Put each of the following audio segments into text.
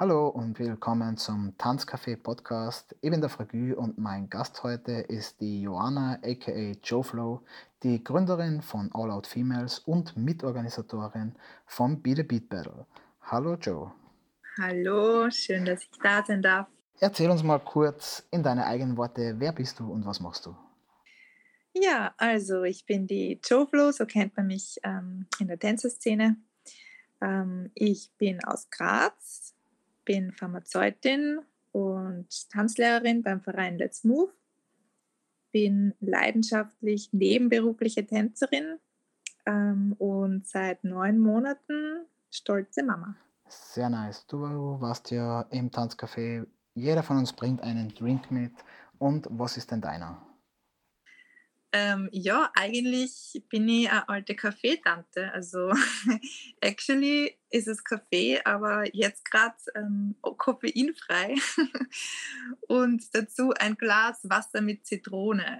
Hallo und willkommen zum Tanzcafé Podcast. Ich bin der Fragü und mein Gast heute ist die Joanna aka JoFlow, die Gründerin von All Out Females und Mitorganisatorin vom Be the Beat Battle. Hallo Joe. Hallo, schön, dass ich da sein darf. Erzähl uns mal kurz in deine eigenen Worte, wer bist du und was machst du? Ja, also ich bin die JoFlow, so kennt man mich ähm, in der Tänzerszene. Ähm, ich bin aus Graz, bin Pharmazeutin und Tanzlehrerin beim Verein Let's Move. Bin leidenschaftlich nebenberufliche Tänzerin ähm, und seit neun Monaten stolze Mama. Sehr nice. Du warst ja im Tanzcafé. Jeder von uns bringt einen Drink mit. Und was ist denn deiner? Ähm, ja, eigentlich bin ich eine alte Kaffeetante. Also actually ist es Kaffee, aber jetzt gerade ähm, koffeinfrei. und dazu ein Glas Wasser mit Zitrone.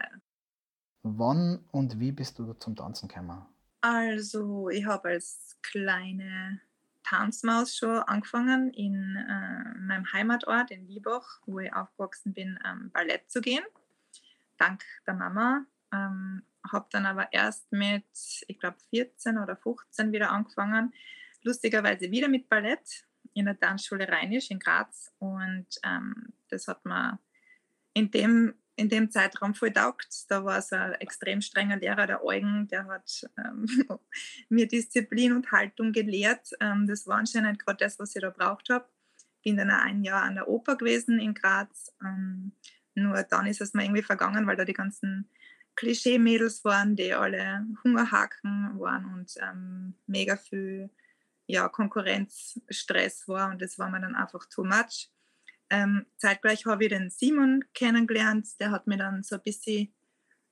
Wann und wie bist du zum Tanzen gekommen? Also, ich habe als kleine Tanzmaus schon angefangen, in äh, meinem Heimatort in Liebach, wo ich aufgewachsen bin, ähm, Ballett zu gehen. Dank der Mama, ähm, habe dann aber erst mit, ich glaube, 14 oder 15 wieder angefangen. Lustigerweise wieder mit Ballett in der Tanzschule Rheinisch in Graz. Und ähm, das hat mir in dem, in dem Zeitraum voll taugt. Da war es ein extrem strenger Lehrer, der Eugen, der hat ähm, mir Disziplin und Haltung gelehrt. Ähm, das war anscheinend gerade das, was ich da braucht habe. Bin dann auch ein Jahr an der Oper gewesen in Graz. Ähm, nur dann ist es mir irgendwie vergangen, weil da die ganzen Klischee-Mädels waren, die alle Hungerhaken waren und ähm, mega viel ja, Konkurrenzstress war und das war mir dann einfach too much. Ähm, zeitgleich habe ich den Simon kennengelernt, der hat mir dann so ein bisschen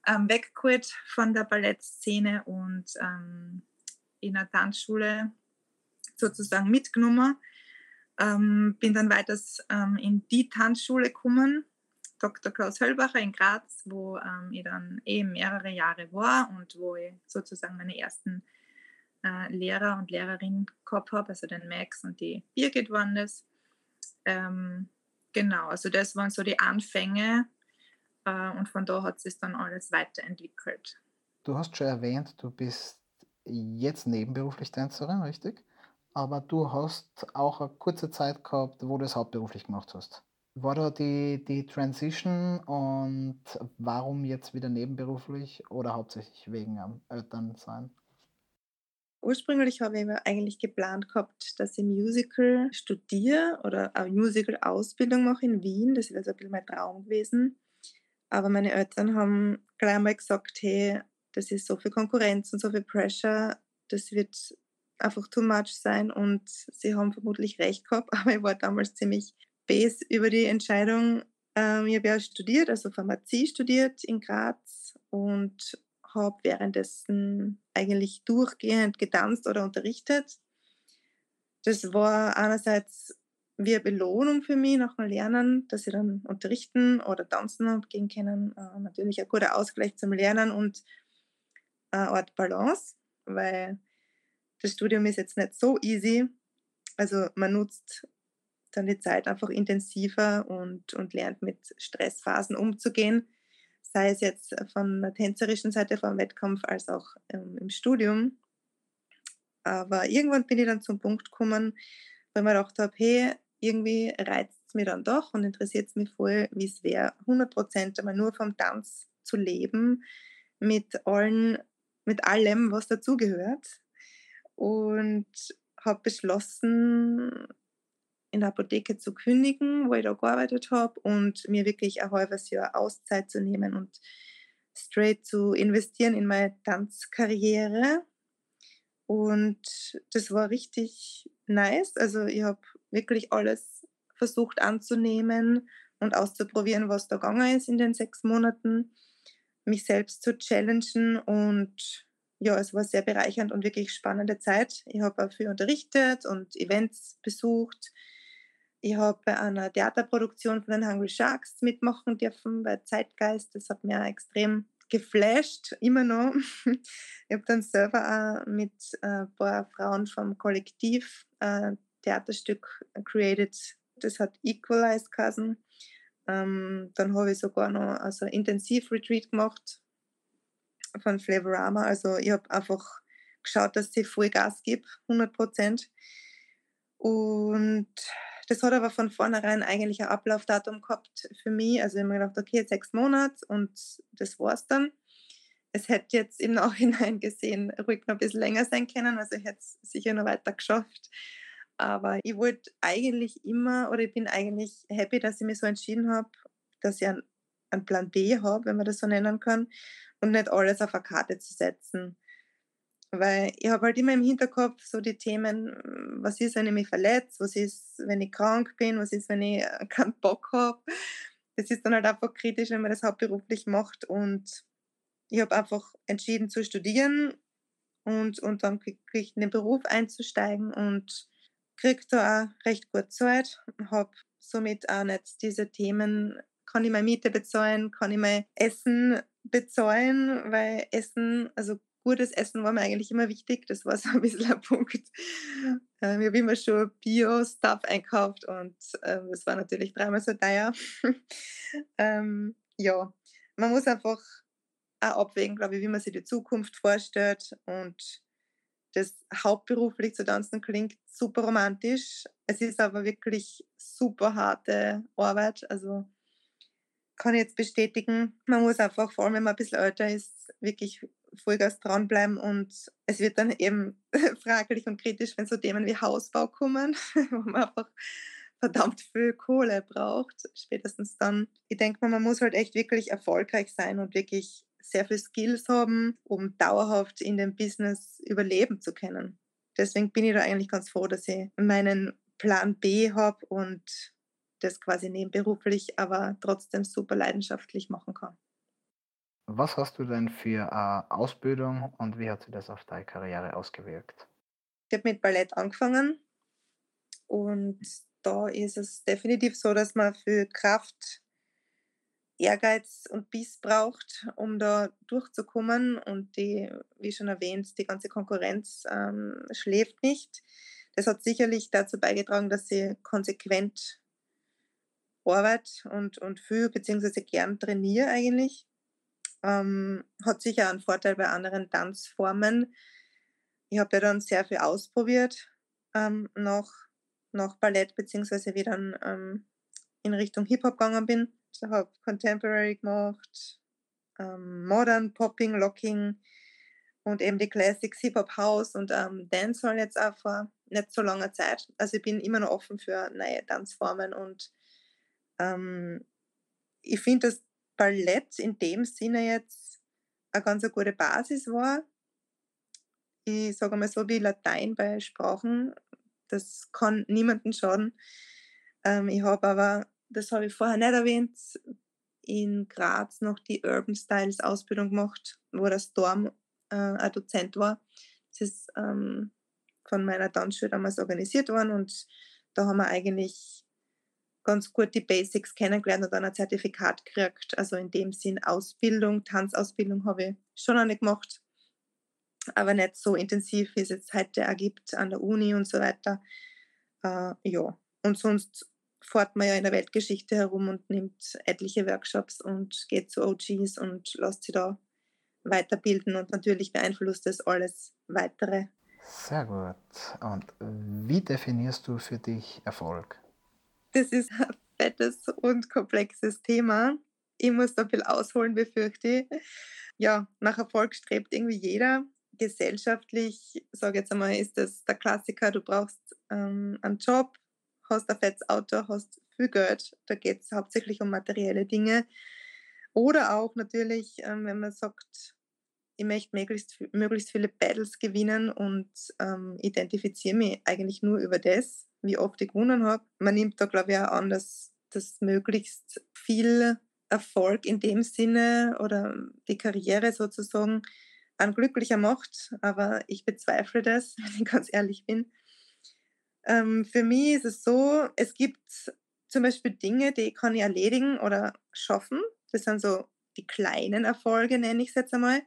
ähm, weggeholt von der Ballettszene und ähm, in der Tanzschule sozusagen mitgenommen. Ähm, bin dann weiter ähm, in die Tanzschule gekommen, Dr. Klaus Höllbacher in Graz, wo ähm, ich dann eben mehrere Jahre war und wo ich sozusagen meine ersten äh, Lehrer und Lehrerinnen gehabt habe, also den Max und die Birgit waren das. Ähm, genau, also das waren so die Anfänge äh, und von da hat sich dann alles weiterentwickelt. Du hast schon erwähnt, du bist jetzt nebenberuflich Tänzerin, richtig? Aber du hast auch eine kurze Zeit gehabt, wo du es hauptberuflich gemacht hast war da die, die Transition und warum jetzt wieder nebenberuflich oder hauptsächlich wegen am Elternsein? Ursprünglich habe ich eigentlich geplant gehabt, dass ich Musical studiere oder eine Musical-Ausbildung mache in Wien. Das wäre so ein bisschen mein Traum gewesen. Aber meine Eltern haben gleich mal gesagt, hey, das ist so viel Konkurrenz und so viel Pressure, das wird einfach too much sein und sie haben vermutlich recht gehabt, aber ich war damals ziemlich Base über die Entscheidung. Ähm, ich habe ja studiert, also Pharmazie studiert in Graz und habe währenddessen eigentlich durchgehend getanzt oder unterrichtet. Das war einerseits wie eine Belohnung für mich nach dem Lernen, dass ich dann unterrichten oder tanzen und gehen können. Äh, natürlich ein guter Ausgleich zum Lernen und eine Art Balance, weil das Studium ist jetzt nicht so easy. Also man nutzt dann die Zeit einfach intensiver und, und lernt mit Stressphasen umzugehen, sei es jetzt von der tänzerischen Seite vom Wettkampf als auch ähm, im Studium. Aber irgendwann bin ich dann zum Punkt gekommen, weil ich mir gedacht habe, hey, irgendwie reizt es mir dann doch und interessiert es mich voll, wie es wäre, 100% einmal nur vom Tanz zu leben, mit allen, mit allem, was dazugehört. Und habe beschlossen, in der Apotheke zu kündigen, wo ich da gearbeitet habe und mir wirklich ein halbes Jahr Auszeit zu nehmen und straight zu investieren in meine Tanzkarriere. Und das war richtig nice. Also ich habe wirklich alles versucht anzunehmen und auszuprobieren, was da gegangen ist in den sechs Monaten, mich selbst zu challengen und ja, es war sehr bereichernd und wirklich spannende Zeit. Ich habe auch viel unterrichtet und Events besucht. Ich habe bei einer Theaterproduktion von den Hungry Sharks mitmachen dürfen bei Zeitgeist. Das hat mir extrem geflasht, immer noch. Ich habe dann selber auch mit ein äh, paar Frauen vom Kollektiv äh, Theaterstück created. Das hat Equalized geheißen. Ähm, dann habe ich sogar noch also Intensiv-Retreat gemacht von Flavorama. Also ich habe einfach geschaut, dass ich voll Gas gebe, 100 Prozent. Und das hat aber von vornherein eigentlich ein Ablaufdatum gehabt für mich. Also ich habe mir gedacht, okay, sechs Monate und das war's dann. Es hätte jetzt im Nachhinein gesehen ruhig noch ein bisschen länger sein können. Also ich hätte es sicher noch weiter geschafft. Aber ich wollte eigentlich immer, oder ich bin eigentlich happy, dass ich mich so entschieden habe, dass ich einen, einen Plan B habe, wenn man das so nennen kann, und nicht alles auf eine Karte zu setzen. Weil ich habe halt immer im Hinterkopf so die Themen, was ist, wenn ich mich verletze, was ist, wenn ich krank bin, was ist, wenn ich äh, keinen Bock habe. Das ist dann halt einfach kritisch, wenn man das hauptberuflich macht. Und ich habe einfach entschieden zu studieren und, und dann kriege ich in den Beruf einzusteigen und kriege da auch recht gut Zeit, habe somit auch nicht diese Themen, kann ich meine Miete bezahlen, kann ich mein Essen bezahlen, weil Essen, also gutes Essen war mir eigentlich immer wichtig. Das war so ein bisschen ein Punkt. Ähm, ich habe immer schon Bio-Stuff einkauft und ähm, das war natürlich dreimal so teuer. ähm, ja, man muss einfach auch abwägen, glaube ich, wie man sich die Zukunft vorstellt und das hauptberuflich zu tanzen klingt super romantisch. Es ist aber wirklich super harte Arbeit. Also kann ich jetzt bestätigen. Man muss einfach, vor allem wenn man ein bisschen älter ist, wirklich Vollgas dranbleiben und es wird dann eben fraglich und kritisch, wenn so Themen wie Hausbau kommen, wo man einfach verdammt viel Kohle braucht, spätestens dann. Ich denke mal, man muss halt echt wirklich erfolgreich sein und wirklich sehr viel Skills haben, um dauerhaft in dem Business überleben zu können. Deswegen bin ich da eigentlich ganz froh, dass ich meinen Plan B habe und das quasi nebenberuflich, aber trotzdem super leidenschaftlich machen kann. Was hast du denn für eine Ausbildung und wie hat sich das auf deine Karriere ausgewirkt? Ich habe mit Ballett angefangen und da ist es definitiv so, dass man für Kraft, Ehrgeiz und Biss braucht, um da durchzukommen. Und die, wie schon erwähnt, die ganze Konkurrenz ähm, schläft nicht. Das hat sicherlich dazu beigetragen, dass sie konsequent Arbeit und, und viel beziehungsweise gern trainiere eigentlich. Ähm, hat sicher einen Vorteil bei anderen Tanzformen. Ich habe ja dann sehr viel ausprobiert ähm, nach, nach Ballett, beziehungsweise wie dann ähm, in Richtung Hip-Hop gegangen bin. Ich habe Contemporary gemacht, ähm, Modern, Popping, Locking und eben die Classics Hip-Hop House und ähm, Dancehall jetzt auch vor nicht so langer Zeit. Also ich bin immer noch offen für neue Tanzformen und ähm, ich finde, dass Ballett in dem Sinne jetzt eine ganz eine gute Basis war. Ich sage mal so wie Latein bei Sprachen, das kann niemandem schaden. Ähm, ich habe aber, das habe ich vorher nicht erwähnt, in Graz noch die Urban Styles Ausbildung gemacht, wo der Storm äh, ein Dozent war. Das ist ähm, von meiner Tanzschule damals organisiert worden und da haben wir eigentlich ganz gut die Basics kennengelernt und dann ein Zertifikat gekriegt. Also in dem Sinn Ausbildung, Tanzausbildung habe ich schon eine gemacht, aber nicht so intensiv, wie es jetzt heute ergibt an der Uni und so weiter. Äh, ja, und sonst fährt man ja in der Weltgeschichte herum und nimmt etliche Workshops und geht zu OGs und lässt sich da weiterbilden und natürlich beeinflusst das alles weitere. Sehr gut. Und wie definierst du für dich Erfolg? Das ist ein fettes und komplexes Thema. Ich muss da viel ausholen, befürchte ich. Ja, nach Erfolg strebt irgendwie jeder. Gesellschaftlich, sage jetzt einmal, ist das der Klassiker, du brauchst ähm, einen Job, hast ein fettes Auto, hast viel Geld. Da geht es hauptsächlich um materielle Dinge. Oder auch natürlich, ähm, wenn man sagt, ich möchte möglichst, möglichst viele Battles gewinnen und ähm, identifiziere mich eigentlich nur über das wie oft ich gewonnen habe. Man nimmt da, glaube ich, auch an, dass das möglichst viel Erfolg in dem Sinne oder die Karriere sozusagen ein glücklicher macht. Aber ich bezweifle das, wenn ich ganz ehrlich bin. Ähm, für mich ist es so, es gibt zum Beispiel Dinge, die kann ich erledigen oder schaffen. Das sind so die kleinen Erfolge, nenne ich es jetzt einmal.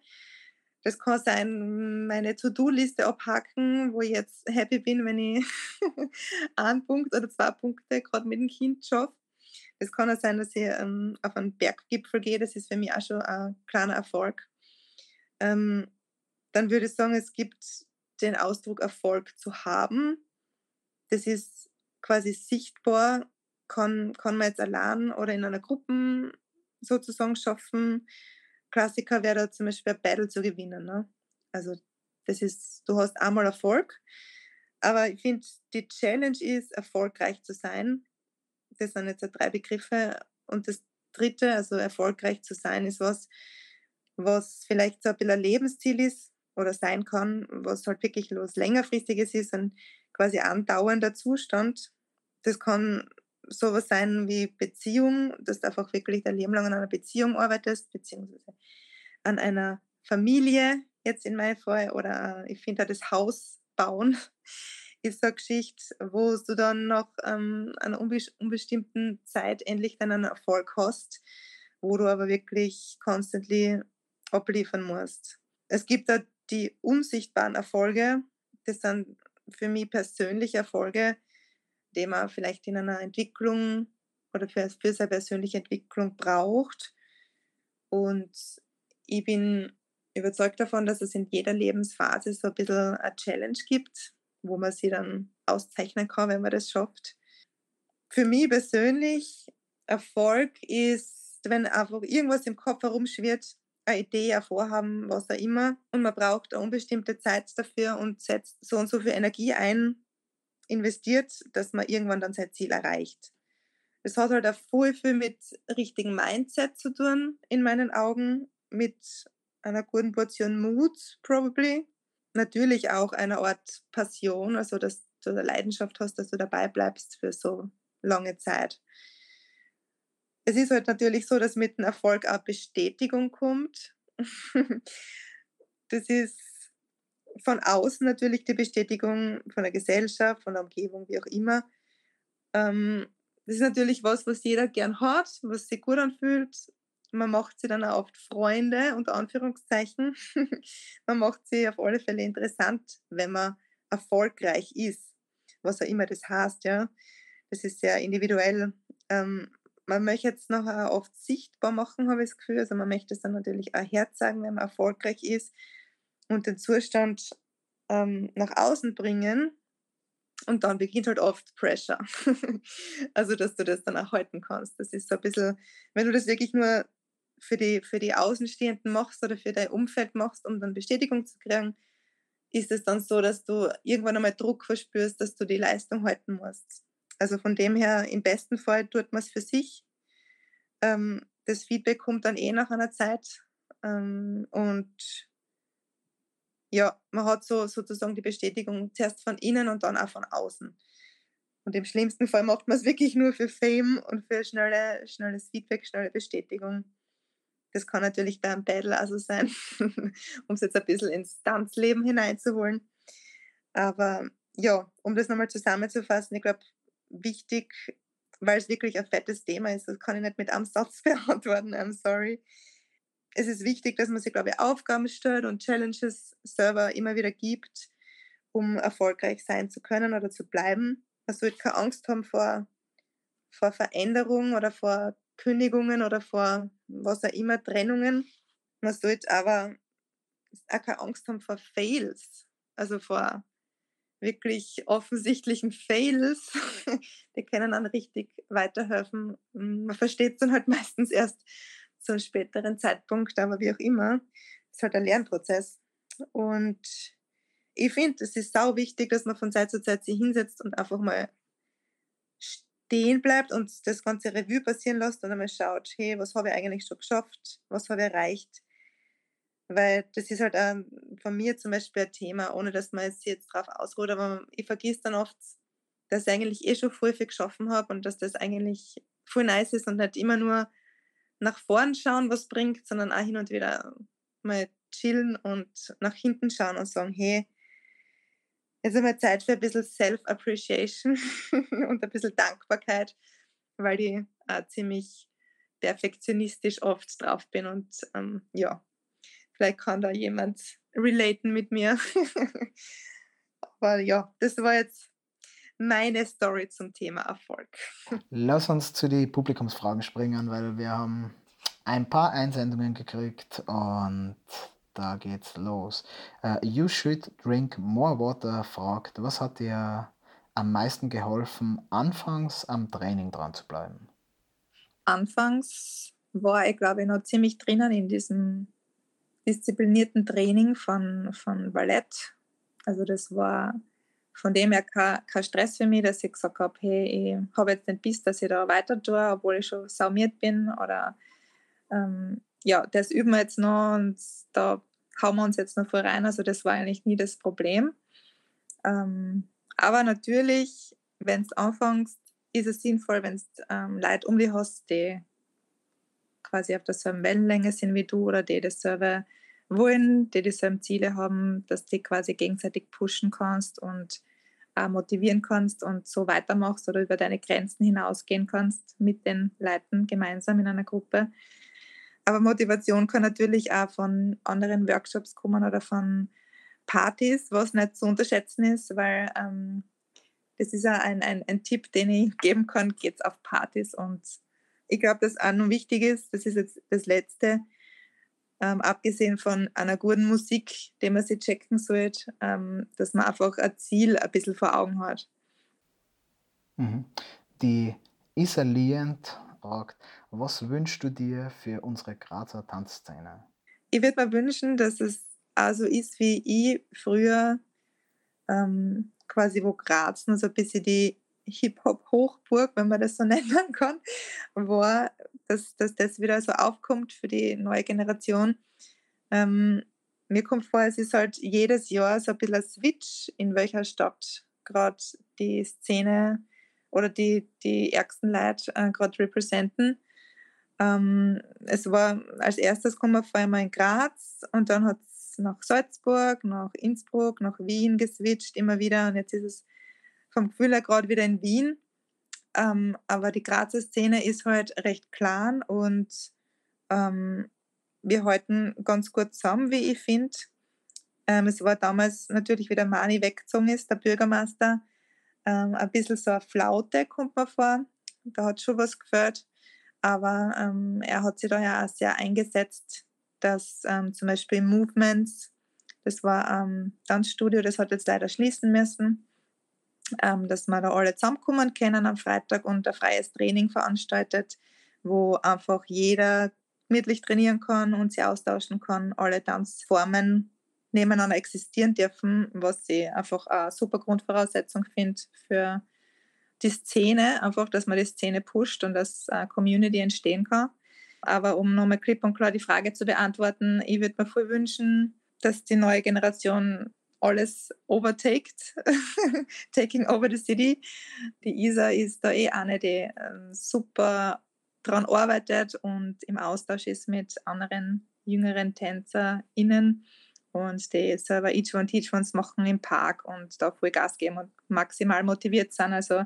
Das kann sein, meine To-Do-Liste abhacken, wo ich jetzt happy bin, wenn ich einen Punkt oder zwei Punkte gerade mit dem Kind schaffe. Es kann auch sein, dass ich ähm, auf einen Berggipfel gehe. Das ist für mich auch schon ein kleiner Erfolg. Ähm, dann würde ich sagen, es gibt den Ausdruck Erfolg zu haben. Das ist quasi sichtbar, kann, kann man jetzt allein oder in einer Gruppe sozusagen schaffen. Klassiker wäre da zum Beispiel ein Battle zu gewinnen. Ne? Also das ist, du hast einmal Erfolg, aber ich finde, die Challenge ist, erfolgreich zu sein. Das sind jetzt drei Begriffe. Und das dritte, also erfolgreich zu sein, ist was, was vielleicht so ein bisschen ein Lebensziel ist oder sein kann, was halt wirklich was längerfristiges ist, ein quasi andauernder Zustand. Das kann sowas sein wie Beziehung, dass du einfach wirklich dein Leben lang an einer Beziehung arbeitest, beziehungsweise an einer Familie, jetzt in meinem Fall, oder ich finde das Haus bauen ist so eine Geschichte, wo du dann nach ähm, einer unbestimmten Zeit endlich dann einen Erfolg hast, wo du aber wirklich constantly abliefern musst. Es gibt da die unsichtbaren Erfolge, das sind für mich persönliche Erfolge, die man vielleicht in einer Entwicklung oder für, für seine persönliche Entwicklung braucht. Und ich bin überzeugt davon, dass es in jeder Lebensphase so ein bisschen eine Challenge gibt, wo man sie dann auszeichnen kann, wenn man das schafft. Für mich persönlich, Erfolg ist, wenn einfach irgendwas im Kopf herumschwirrt, eine Idee, ein Vorhaben, was auch immer, und man braucht eine unbestimmte Zeit dafür und setzt so und so viel Energie ein, investiert, dass man irgendwann dann sein Ziel erreicht. Es hat halt auch voll viel mit richtigem Mindset zu tun, in meinen Augen, mit einer guten Portion Mut, probably. Natürlich auch einer Art Passion, also dass du eine Leidenschaft hast, dass du dabei bleibst für so lange Zeit. Es ist halt natürlich so, dass mit dem Erfolg auch Bestätigung kommt. das ist von außen natürlich die Bestätigung von der Gesellschaft, von der Umgebung, wie auch immer. Ähm, das ist natürlich was, was jeder gern hat, was sich gut anfühlt. Man macht sie dann auch oft Freunde, unter Anführungszeichen. man macht sie auf alle Fälle interessant, wenn man erfolgreich ist, was auch immer das heißt, ja. Das ist sehr individuell. Ähm, man möchte es nachher oft sichtbar machen, habe ich das Gefühl. Also man möchte es dann natürlich auch herzeigen, wenn man erfolgreich ist und den Zustand ähm, nach außen bringen. Und dann beginnt halt oft Pressure. also, dass du das dann auch halten kannst. Das ist so ein bisschen, wenn du das wirklich nur für die, für die Außenstehenden machst oder für dein Umfeld machst, um dann Bestätigung zu kriegen, ist es dann so, dass du irgendwann einmal Druck verspürst, dass du die Leistung halten musst. Also von dem her, im besten Fall tut man es für sich. Ähm, das Feedback kommt dann eh nach einer Zeit. Ähm, und ja, man hat so sozusagen die Bestätigung zuerst von innen und dann auch von außen. Und im schlimmsten Fall macht man es wirklich nur für Fame und für schnelle, schnelles Feedback, schnelle Bestätigung. Das kann natürlich beim Battle also sein, um es jetzt ein bisschen ins Tanzleben hineinzuholen. Aber ja, um das nochmal zusammenzufassen, ich glaube, wichtig, weil es wirklich ein fettes Thema ist. Das kann ich nicht mit einem Satz beantworten, I'm sorry. Es ist wichtig, dass man sich, glaube ich, Aufgaben stellt und Challenges selber immer wieder gibt, um erfolgreich sein zu können oder zu bleiben. Man sollte keine Angst haben vor, vor Veränderung oder vor Kündigungen oder vor was auch immer, Trennungen. Man sollte aber auch keine Angst haben vor Fails, also vor wirklich offensichtlichen Fails, die können dann richtig weiterhelfen. Man versteht es dann halt meistens erst zu einem späteren Zeitpunkt, aber wie auch immer, ist halt ein Lernprozess. Und ich finde, es ist sau wichtig, dass man von Zeit zu Zeit sich hinsetzt und einfach mal stehen bleibt und das ganze Revue passieren lässt und einmal schaut, hey, was habe ich eigentlich schon geschafft, was habe ich erreicht, weil das ist halt ähm, von mir zum Beispiel ein Thema, ohne dass man jetzt drauf ausruht, aber ich vergesse dann oft, dass ich eigentlich eh schon voll viel geschaffen habe und dass das eigentlich voll nice ist und nicht immer nur nach vorn schauen, was bringt, sondern auch hin und wieder mal chillen und nach hinten schauen und sagen, hey, jetzt haben wir Zeit für ein bisschen Self-Appreciation und ein bisschen Dankbarkeit, weil ich auch ziemlich perfektionistisch oft drauf bin und ähm, ja, Vielleicht kann da jemand relaten mit mir. Aber ja, das war jetzt meine Story zum Thema Erfolg. Lass uns zu den Publikumsfragen springen, weil wir haben ein paar Einsendungen gekriegt und da geht's los. Uh, you should drink more water fragt, was hat dir am meisten geholfen, anfangs am Training dran zu bleiben? Anfangs war ich, glaube ich, noch ziemlich drinnen in diesem disziplinierten Training von, von Ballett. Also das war von dem her kein, kein Stress für mich, dass ich gesagt habe, hey, ich habe jetzt nicht Biss, dass ich da weiter tue, obwohl ich schon saumiert bin oder ähm, ja, das üben wir jetzt noch und da hauen wir uns jetzt noch voll rein. Also das war eigentlich nie das Problem. Ähm, aber natürlich, wenn du anfängst, ist es sinnvoll, wenn du ähm, Leute um dich hast, die quasi auf derselben Wellenlänge sind wie du oder die dasselbe wollen, die dieselben Ziele haben, dass du quasi gegenseitig pushen kannst und motivieren kannst und so weitermachst oder über deine Grenzen hinausgehen kannst mit den Leuten gemeinsam in einer Gruppe. Aber Motivation kann natürlich auch von anderen Workshops kommen oder von Partys, was nicht zu unterschätzen ist, weil ähm, das ist ja ein, ein, ein Tipp, den ich geben kann, geht auf Partys. Und ich glaube, dass auch noch wichtig ist, das ist jetzt das Letzte, ähm, abgesehen von einer guten Musik, die man sich checken sollte, ähm, dass man einfach ein Ziel ein bisschen vor Augen hat. Mhm. Die Isa Lient fragt, was wünschst du dir für unsere Grazer Tanzszene? Ich würde mir wünschen, dass es auch so ist, wie ich früher ähm, quasi wo Graz nur so ein bisschen die Hip-Hop-Hochburg, wenn man das so nennen kann, war, dass, dass das wieder so aufkommt für die neue Generation. Ähm, mir kommt vor, es ist halt jedes Jahr so ein bisschen ein Switch, in welcher Stadt gerade die Szene oder die, die ärgsten Leute äh, gerade repräsentieren. Ähm, es war als erstes kommen wir vor allem in Graz und dann hat es nach Salzburg, nach Innsbruck, nach Wien geswitcht immer wieder und jetzt ist es vom Gefühl her gerade wieder in Wien. Ähm, aber die Grazer Szene ist halt recht klein und ähm, wir halten ganz gut zusammen, wie ich finde. Ähm, es war damals natürlich, wie der Mani weggezogen ist, der Bürgermeister, ähm, ein bisschen so eine Flaute, kommt mir vor. Da hat schon was gefällt. Aber ähm, er hat sich da ja auch sehr eingesetzt, dass ähm, zum Beispiel Movements, das war ein Tanzstudio, das hat jetzt leider schließen müssen, ähm, dass wir da alle zusammenkommen können am Freitag und ein freies Training veranstaltet, wo einfach jeder gemütlich trainieren kann und sich austauschen kann, alle Tanzformen nebeneinander existieren dürfen, was ich einfach eine super Grundvoraussetzung finde für die Szene, einfach, dass man die Szene pusht und dass eine Community entstehen kann. Aber um nochmal klipp und klar die Frage zu beantworten, ich würde mir voll wünschen, dass die neue Generation alles overtaked, taking over the city. Die Isa ist da eh eine, die ähm, super daran arbeitet und im Austausch ist mit anderen jüngeren TänzerInnen und die selber Each One Teach Ones machen im Park und da voll Gas geben und maximal motiviert sind. Also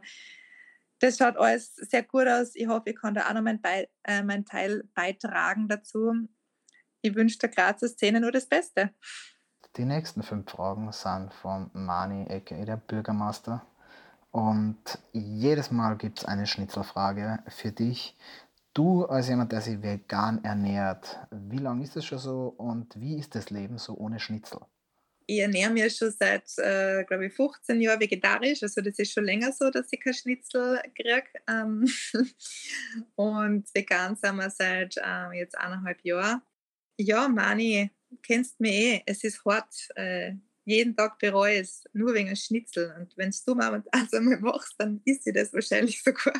das schaut alles sehr gut aus. Ich hoffe, ich kann da auch noch mein, Be äh, mein Teil beitragen dazu. Ich wünsche der Grazer Szene nur das Beste. Die nächsten fünf Fragen sind von Mani, aka der Bürgermeister. Und jedes Mal gibt es eine Schnitzelfrage für dich. Du als jemand, der sich vegan ernährt, wie lange ist das schon so und wie ist das Leben so ohne Schnitzel? Ich ernähre mich schon seit, äh, glaube ich, 15 Jahren vegetarisch. Also das ist schon länger so, dass ich kein Schnitzel kriege. Ähm und vegan sind wir seit äh, jetzt eineinhalb Jahren. Ja, Mani, kennst mich eh. Es ist hart. Äh, jeden Tag bereue es, nur wegen Schnitzel. Und wenn du mal eins einmal machst, dann isst sie das wahrscheinlich sogar.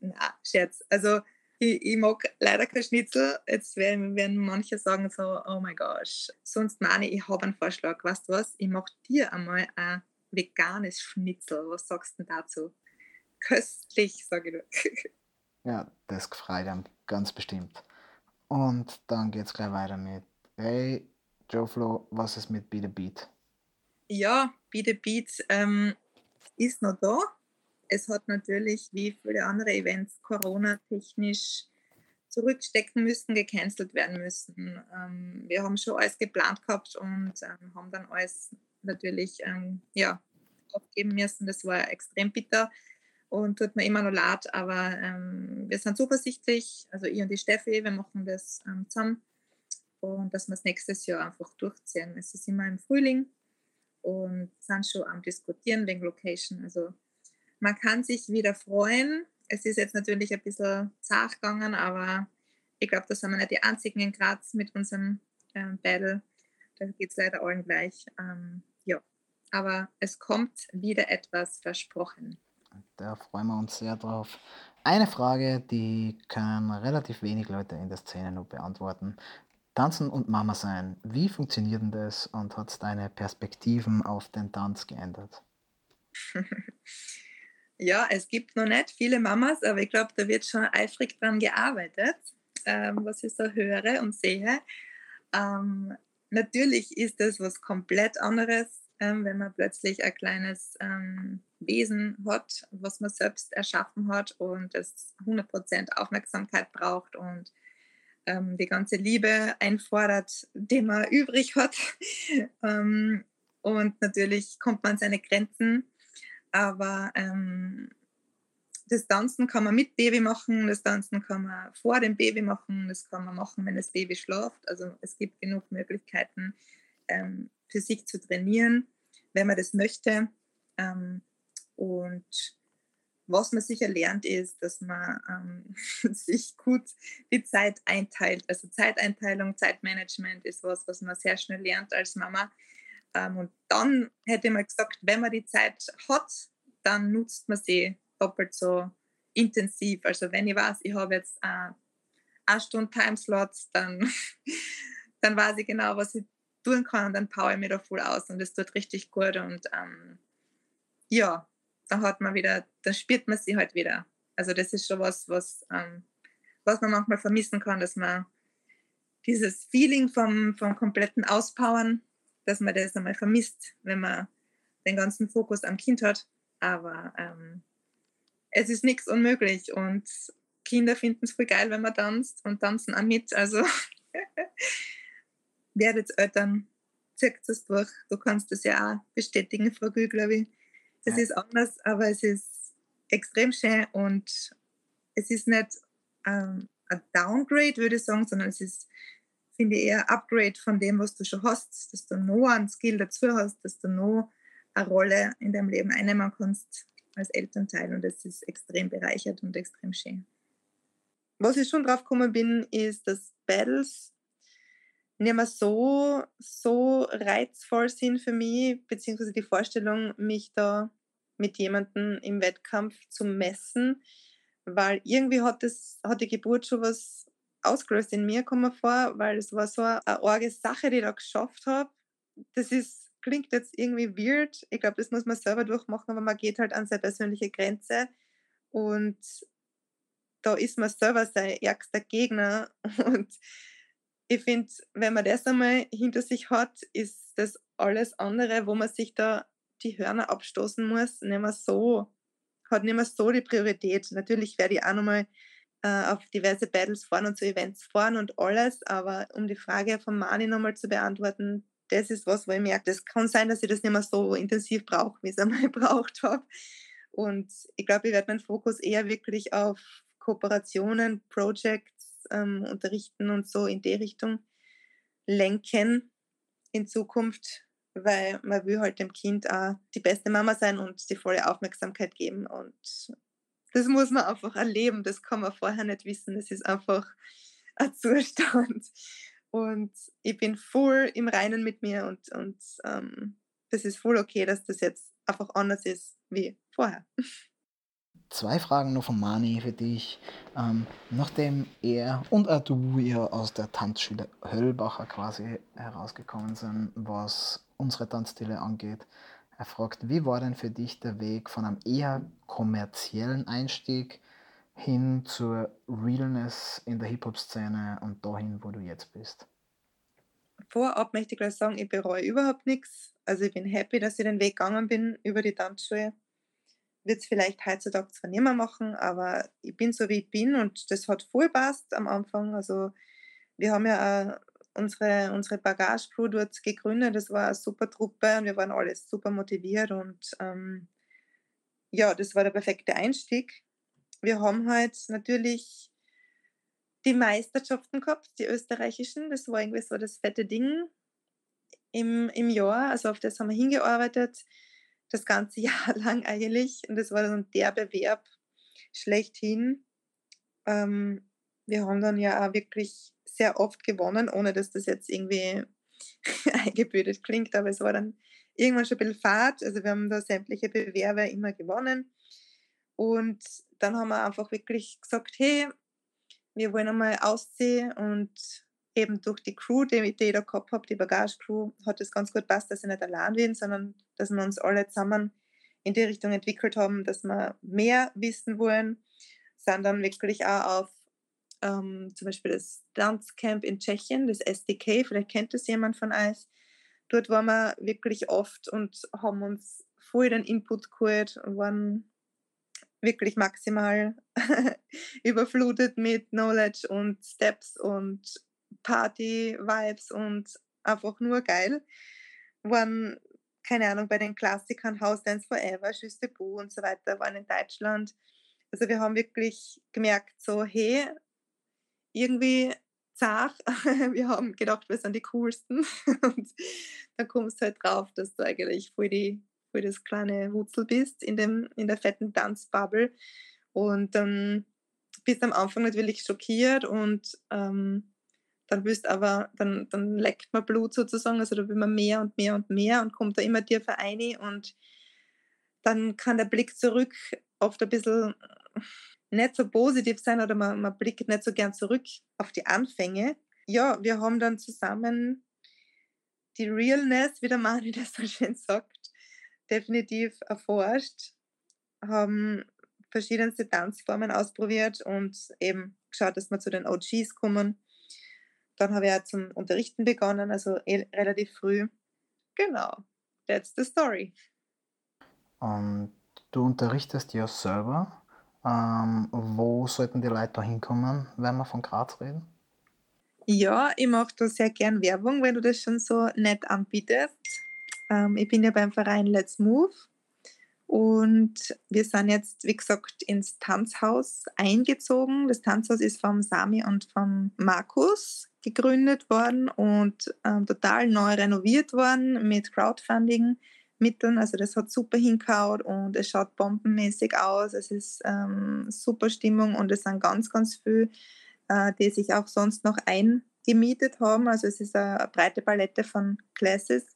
Na, Scherz. Also ich, ich, mag leider kein Schnitzel. Jetzt werden, werden manche sagen so, oh my gosh. Sonst meine ich, ich habe einen Vorschlag. Weißt du was? Ich mache dir einmal ein veganes Schnitzel. Was sagst du dazu? Köstlich, sage ich nur. ja, das gefreut einem ganz bestimmt. Und dann geht es gleich weiter mit, hey, Joe Flo, was ist mit Be The Beat? Ja, Be The Beat ähm, ist noch da es hat natürlich wie viele andere Events Corona-technisch zurückstecken müssen, gecancelt werden müssen. Ähm, wir haben schon alles geplant gehabt und ähm, haben dann alles natürlich ähm, ja, aufgeben müssen. Das war extrem bitter und tut mir immer noch leid, aber ähm, wir sind zuversichtlich, also ich und die Steffi, wir machen das ähm, zusammen und dass wir es nächstes Jahr einfach durchziehen. Es ist immer im Frühling und sind schon am Diskutieren wegen Location. Also man kann sich wieder freuen. Es ist jetzt natürlich ein bisschen zart gegangen, aber ich glaube, da sind wir nicht die einzigen in Graz mit unserem ähm, Battle. Da geht es leider allen gleich. Ähm, ja, aber es kommt wieder etwas versprochen. Da freuen wir uns sehr drauf. Eine Frage, die können relativ wenig Leute in der Szene nur beantworten. Tanzen und Mama sein, wie funktioniert denn das und hat es deine Perspektiven auf den Tanz geändert? ja, es gibt noch nicht viele Mamas, aber ich glaube, da wird schon eifrig dran gearbeitet, ähm, was ich so höre und sehe. Ähm, natürlich ist das was komplett anderes, ähm, wenn man plötzlich ein kleines ähm, Wesen hat, was man selbst erschaffen hat und es 100% Aufmerksamkeit braucht und ähm, die ganze Liebe einfordert, die man übrig hat. ähm, und natürlich kommt man an seine Grenzen. Aber ähm, das Tanzen kann man mit Baby machen, das Tanzen kann man vor dem Baby machen, das kann man machen, wenn das Baby schläft. Also es gibt genug Möglichkeiten ähm, für sich zu trainieren, wenn man das möchte. Ähm, und was man sicher lernt, ist, dass man ähm, sich gut die Zeit einteilt. Also Zeiteinteilung, Zeitmanagement ist was, was man sehr schnell lernt als Mama. Ähm, und dann hätte mal gesagt, wenn man die Zeit hat, dann nutzt man sie doppelt so intensiv. Also wenn ich weiß, ich habe jetzt äh, eine Stunde Timeslot, dann, dann weiß ich genau, was ich tun kann und dann power ich mich da voll aus und das tut richtig gut und ähm, ja, da hat man wieder, da spürt man sie halt wieder. Also das ist schon was, was, ähm, was man manchmal vermissen kann, dass man dieses Feeling vom, vom kompletten Auspowern, dass man das einmal vermisst, wenn man den ganzen Fokus am Kind hat. Aber ähm, es ist nichts unmöglich und Kinder finden es voll geil, wenn man tanzt und tanzen auch mit. Also werdet Eltern, zieht es durch. Du kannst das ja auch bestätigen, Frau Gül, glaube ich. Es ja. ist anders, aber es ist extrem schön und es ist nicht ähm, ein Downgrade, würde ich sagen, sondern es ist, finde ich, eher ein Upgrade von dem, was du schon hast, dass du noch einen Skill dazu hast, dass du noch eine Rolle in deinem Leben einnehmen kannst als Elternteil und das ist extrem bereichert und extrem schön. Was ich schon drauf gekommen bin, ist, dass Battles nicht mehr so, so reizvoll sind für mich, beziehungsweise die Vorstellung, mich da mit jemandem im Wettkampf zu messen, weil irgendwie hat, das, hat die Geburt schon was ausgelöst in mir, kommen vor, weil es war so eine arge Sache, die ich da geschafft habe. Das ist, klingt jetzt irgendwie weird. Ich glaube, das muss man selber durchmachen, aber man geht halt an seine persönliche Grenze und da ist man selber sein ärgster Gegner und ich finde, wenn man das einmal hinter sich hat, ist das alles andere, wo man sich da die Hörner abstoßen muss, nicht mehr so, hat nicht mehr so die Priorität. Natürlich werde ich auch nochmal äh, auf diverse Battles fahren und zu Events fahren und alles, aber um die Frage von Mani nochmal zu beantworten, das ist was, wo ich merke, das kann sein, dass ich das nicht mehr so intensiv brauche, wie ich es einmal gebraucht habe. Und ich glaube, ich werde meinen Fokus eher wirklich auf Kooperationen, Projects ähm, unterrichten und so in die Richtung lenken in Zukunft, weil man will halt dem Kind auch die beste Mama sein und die volle Aufmerksamkeit geben und das muss man einfach erleben, das kann man vorher nicht wissen, das ist einfach ein Zustand und ich bin voll im Reinen mit mir und, und ähm, das ist voll okay, dass das jetzt einfach anders ist wie vorher. Zwei Fragen noch von Mani für dich. Ähm, nachdem er und auch du ja aus der Tanzschule Höllbacher quasi herausgekommen sind, was unsere Tanzstile angeht, er fragt, wie war denn für dich der Weg von einem eher kommerziellen Einstieg hin zur Realness in der Hip-Hop-Szene und dahin, wo du jetzt bist? Vorab möchte ich gleich sagen, ich bereue überhaupt nichts. Also ich bin happy, dass ich den Weg gegangen bin über die Tanzschule würde es vielleicht heutzutage zwar nicht mehr machen, aber ich bin so, wie ich bin und das hat voll passt am Anfang. Also wir haben ja unsere, unsere Bagage-Crew dort gegründet. Das war eine super Truppe und wir waren alle super motiviert und ähm, ja, das war der perfekte Einstieg. Wir haben halt natürlich die Meisterschaften gehabt, die österreichischen. Das war irgendwie so das fette Ding im, im Jahr. Also auf das haben wir hingearbeitet, das ganze Jahr lang eigentlich. Und das war dann der Bewerb schlechthin. Ähm, wir haben dann ja auch wirklich sehr oft gewonnen, ohne dass das jetzt irgendwie eingebildet klingt, aber es war dann irgendwann schon ein bisschen fad. Also wir haben da sämtliche Bewerber immer gewonnen. Und dann haben wir einfach wirklich gesagt, hey, wir wollen einmal ausziehen und eben durch die Crew, die, die ich da gehabt habe, die Bagage-Crew, hat es ganz gut passt, dass ich nicht allein bin, sondern dass wir uns alle zusammen in die Richtung entwickelt haben, dass wir mehr wissen wollen, sind dann wirklich auch auf ähm, zum Beispiel das Dance Camp in Tschechien, das SDK, vielleicht kennt das jemand von euch. Dort waren wir wirklich oft und haben uns voll den Input geholt und waren wirklich maximal überflutet mit Knowledge und Steps und Party-Vibes und einfach nur geil. Waren, keine Ahnung, bei den Klassikern House Dance Forever, Juste Boo und so weiter, waren in Deutschland. Also wir haben wirklich gemerkt, so, hey, irgendwie zart. Wir haben gedacht, wir sind die coolsten. Und dann kommst du halt drauf, dass du eigentlich voll, die, voll das kleine Wutzel bist in, dem, in der fetten Tanzbubble. Und dann bist du am Anfang natürlich schockiert und ähm, dann bist aber, dann, dann leckt man Blut sozusagen, also da will man mehr und mehr und mehr und kommt da immer tiefer ein und dann kann der Blick zurück oft ein bisschen nicht so positiv sein oder man, man blickt nicht so gern zurück auf die Anfänge. Ja, wir haben dann zusammen die Realness, wie der Mani das so schön sagt, definitiv erforscht, haben verschiedenste Tanzformen ausprobiert und eben geschaut, dass wir zu den OGs kommen. Dann habe ich auch zum Unterrichten begonnen, also eh relativ früh. Genau, that's the story. Und du unterrichtest ja selber ähm, wo sollten die Leute da hinkommen, wenn wir von Graz reden? Ja, ich mache da sehr gern Werbung, wenn du das schon so nett anbietest. Ähm, ich bin ja beim Verein Let's Move und wir sind jetzt, wie gesagt, ins Tanzhaus eingezogen. Das Tanzhaus ist vom Sami und vom Markus gegründet worden und ähm, total neu renoviert worden mit Crowdfunding. Mitteln. Also das hat super hingehauen und es schaut bombenmäßig aus. Es ist ähm, super Stimmung und es sind ganz, ganz viele, äh, die sich auch sonst noch eingemietet haben. Also es ist eine, breite Palette von Classes.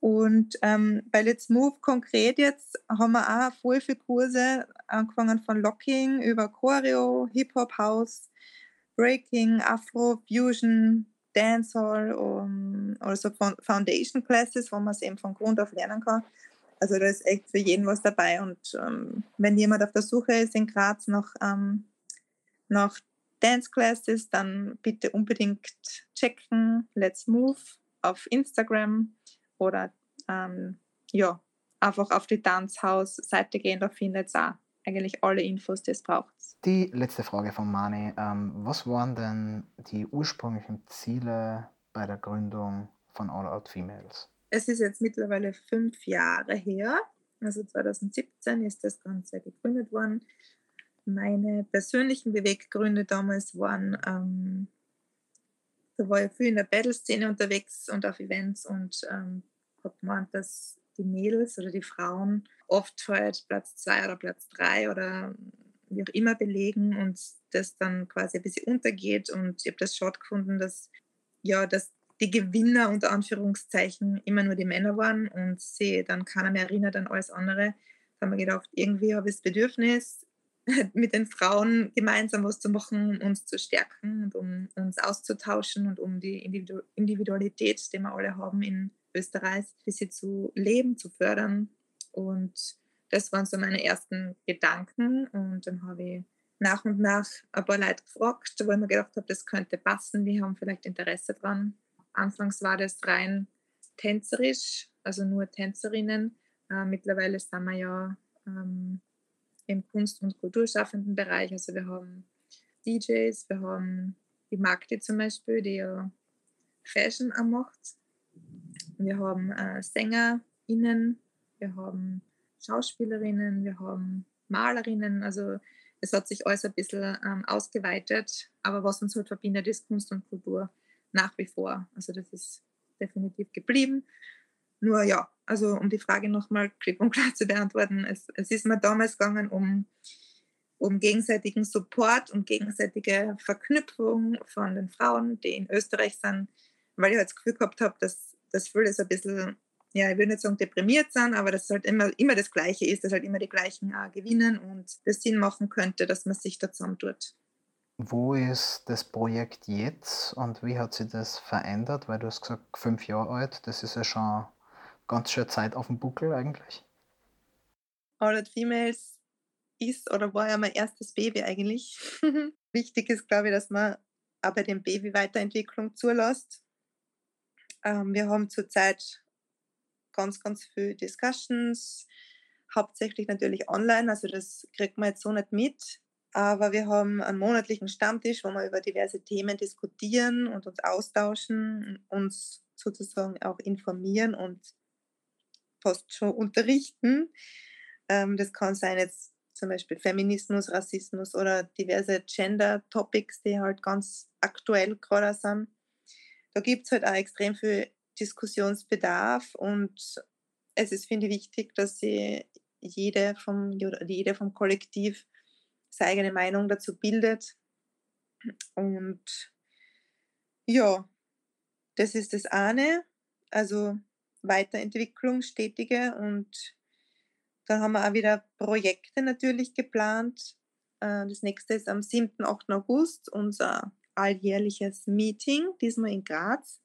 Und ähm, bei Let's Move konkret jetzt haben wir auch voll viele Kurse, angefangen von Locking über Choreo, Hip-Hop, House, Breaking, Afro, Fusion, Dancehall um, oder so Foundation Classes, wo man es eben von Grund auf lernen kann. Also da ist echt für jeden was dabei. Und ähm, wenn jemand auf der Suche ist in Graz nach, ähm, nach Dance Classes, dann bitte unbedingt checken. Let's Move auf Instagram oder ähm, ja, einfach auf die Tanzhaus-Seite gehen, da findet ihr auch eigentlich alle Infos, die es braucht. Die letzte Frage von Mani. Ähm, was waren denn die ursprünglichen Ziele bei der Gründung von All Out Females? Es ist jetzt mittlerweile fünf Jahre her. Also 2017 ist das Ganze gegründet worden. Meine persönlichen Beweggründe damals waren, ähm, da war ich viel in der Battle-Szene unterwegs und auf Events und ähm, habe gemeint, dass die Mädels oder die Frauen oft halt Platz zwei oder Platz drei oder wie auch immer belegen und das dann quasi ein bisschen untergeht. Und ich habe das schon gefunden, dass, ja, dass die Gewinner unter Anführungszeichen immer nur die Männer waren und sie dann keiner mehr erinnert an alles andere. Da haben wir gedacht, irgendwie habe ich das Bedürfnis, mit den Frauen gemeinsam was zu machen, um uns zu stärken und um uns auszutauschen und um die Individualität, die wir alle haben in Österreich, ein bisschen zu leben, zu fördern. Und das waren so meine ersten Gedanken. Und dann habe ich nach und nach ein paar Leute gefragt, wo ich mir gedacht habe, das könnte passen, die haben vielleicht Interesse dran. Anfangs war das rein tänzerisch, also nur Tänzerinnen. Äh, mittlerweile sind wir ja ähm, im Kunst- und Kulturschaffenden Bereich. Also wir haben DJs, wir haben die Magdi zum Beispiel, die ja Fashion macht. Wir haben äh, SängerInnen, wir haben Schauspielerinnen, wir haben Malerinnen. Also es hat sich alles ein bisschen ähm, ausgeweitet. Aber was uns halt verbindet, ist Kunst und Kultur nach wie vor. Also das ist definitiv geblieben. Nur ja, also um die Frage nochmal klipp und klar zu beantworten, es, es ist mir damals gegangen um, um gegenseitigen Support und gegenseitige Verknüpfung von den Frauen, die in Österreich sind, weil ich halt das Gefühl gehabt habe, dass das viele so ein bisschen, ja, ich würde nicht sagen deprimiert sind, aber dass es halt immer, immer das Gleiche ist, dass halt immer die gleichen äh, gewinnen und das Sinn machen könnte, dass man sich da zusammentut. Wo ist das Projekt jetzt und wie hat sich das verändert? Weil du hast gesagt, fünf Jahre alt, das ist ja schon ganz schön Zeit auf dem Buckel eigentlich. All Out Females ist oder war ja mein erstes Baby eigentlich. Wichtig ist, glaube ich, dass man auch bei dem Baby Weiterentwicklung zulässt. Ähm, wir haben zurzeit ganz, ganz viele Discussions, hauptsächlich natürlich online, also das kriegt man jetzt so nicht mit. Aber wir haben einen monatlichen Stammtisch, wo wir über diverse Themen diskutieren und uns austauschen, uns sozusagen auch informieren und fast schon unterrichten. Ähm, das kann sein jetzt zum Beispiel Feminismus, Rassismus oder diverse Gender-Topics, die halt ganz aktuell gerade sind. Da gibt es halt auch extrem viel Diskussionsbedarf und es ist, finde ich, wichtig, dass sie jede vom, jede vom Kollektiv seine eigene Meinung dazu bildet. Und ja, das ist das eine. Also Weiterentwicklung, stetige. Und dann haben wir auch wieder Projekte natürlich geplant. Äh, das nächste ist am 7. 8. August unser alljährliches Meeting, diesmal in Graz.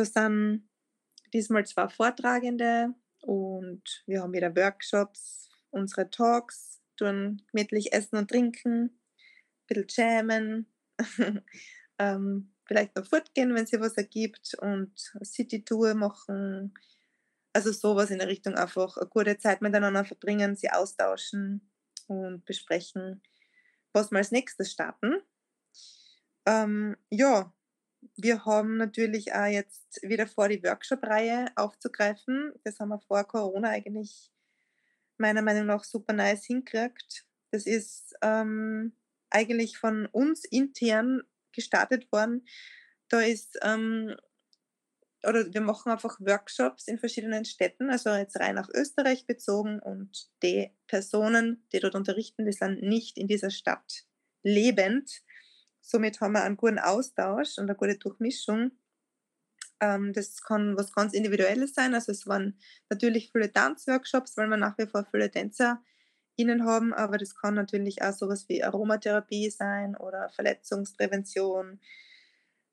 Da sind diesmal zwei Vortragende und wir haben wieder Workshops, unsere Talks, tun gemütlich essen und trinken, ein bisschen jammen. ähm, vielleicht noch fortgehen, wenn sie was ergibt und City-Tour machen. Also sowas in der Richtung einfach eine gute Zeit miteinander verbringen, sie austauschen und besprechen, was wir als nächstes starten. Ähm, ja, wir haben natürlich auch jetzt wieder vor, die Workshop-Reihe aufzugreifen. Das haben wir vor Corona eigentlich meiner Meinung nach super nice hingekriegt. Das ist ähm, eigentlich von uns intern gestartet worden. Da ist, ähm, oder wir machen einfach Workshops in verschiedenen Städten, also jetzt rein nach Österreich bezogen und die Personen, die dort unterrichten, die sind nicht in dieser Stadt lebend. Somit haben wir einen guten Austausch und eine gute Durchmischung. Ähm, das kann was ganz Individuelles sein. Also es waren natürlich viele Tanzworkshops, weil wir nach wie vor viele Tänzer innen haben, aber das kann natürlich auch sowas wie Aromatherapie sein oder Verletzungsprävention,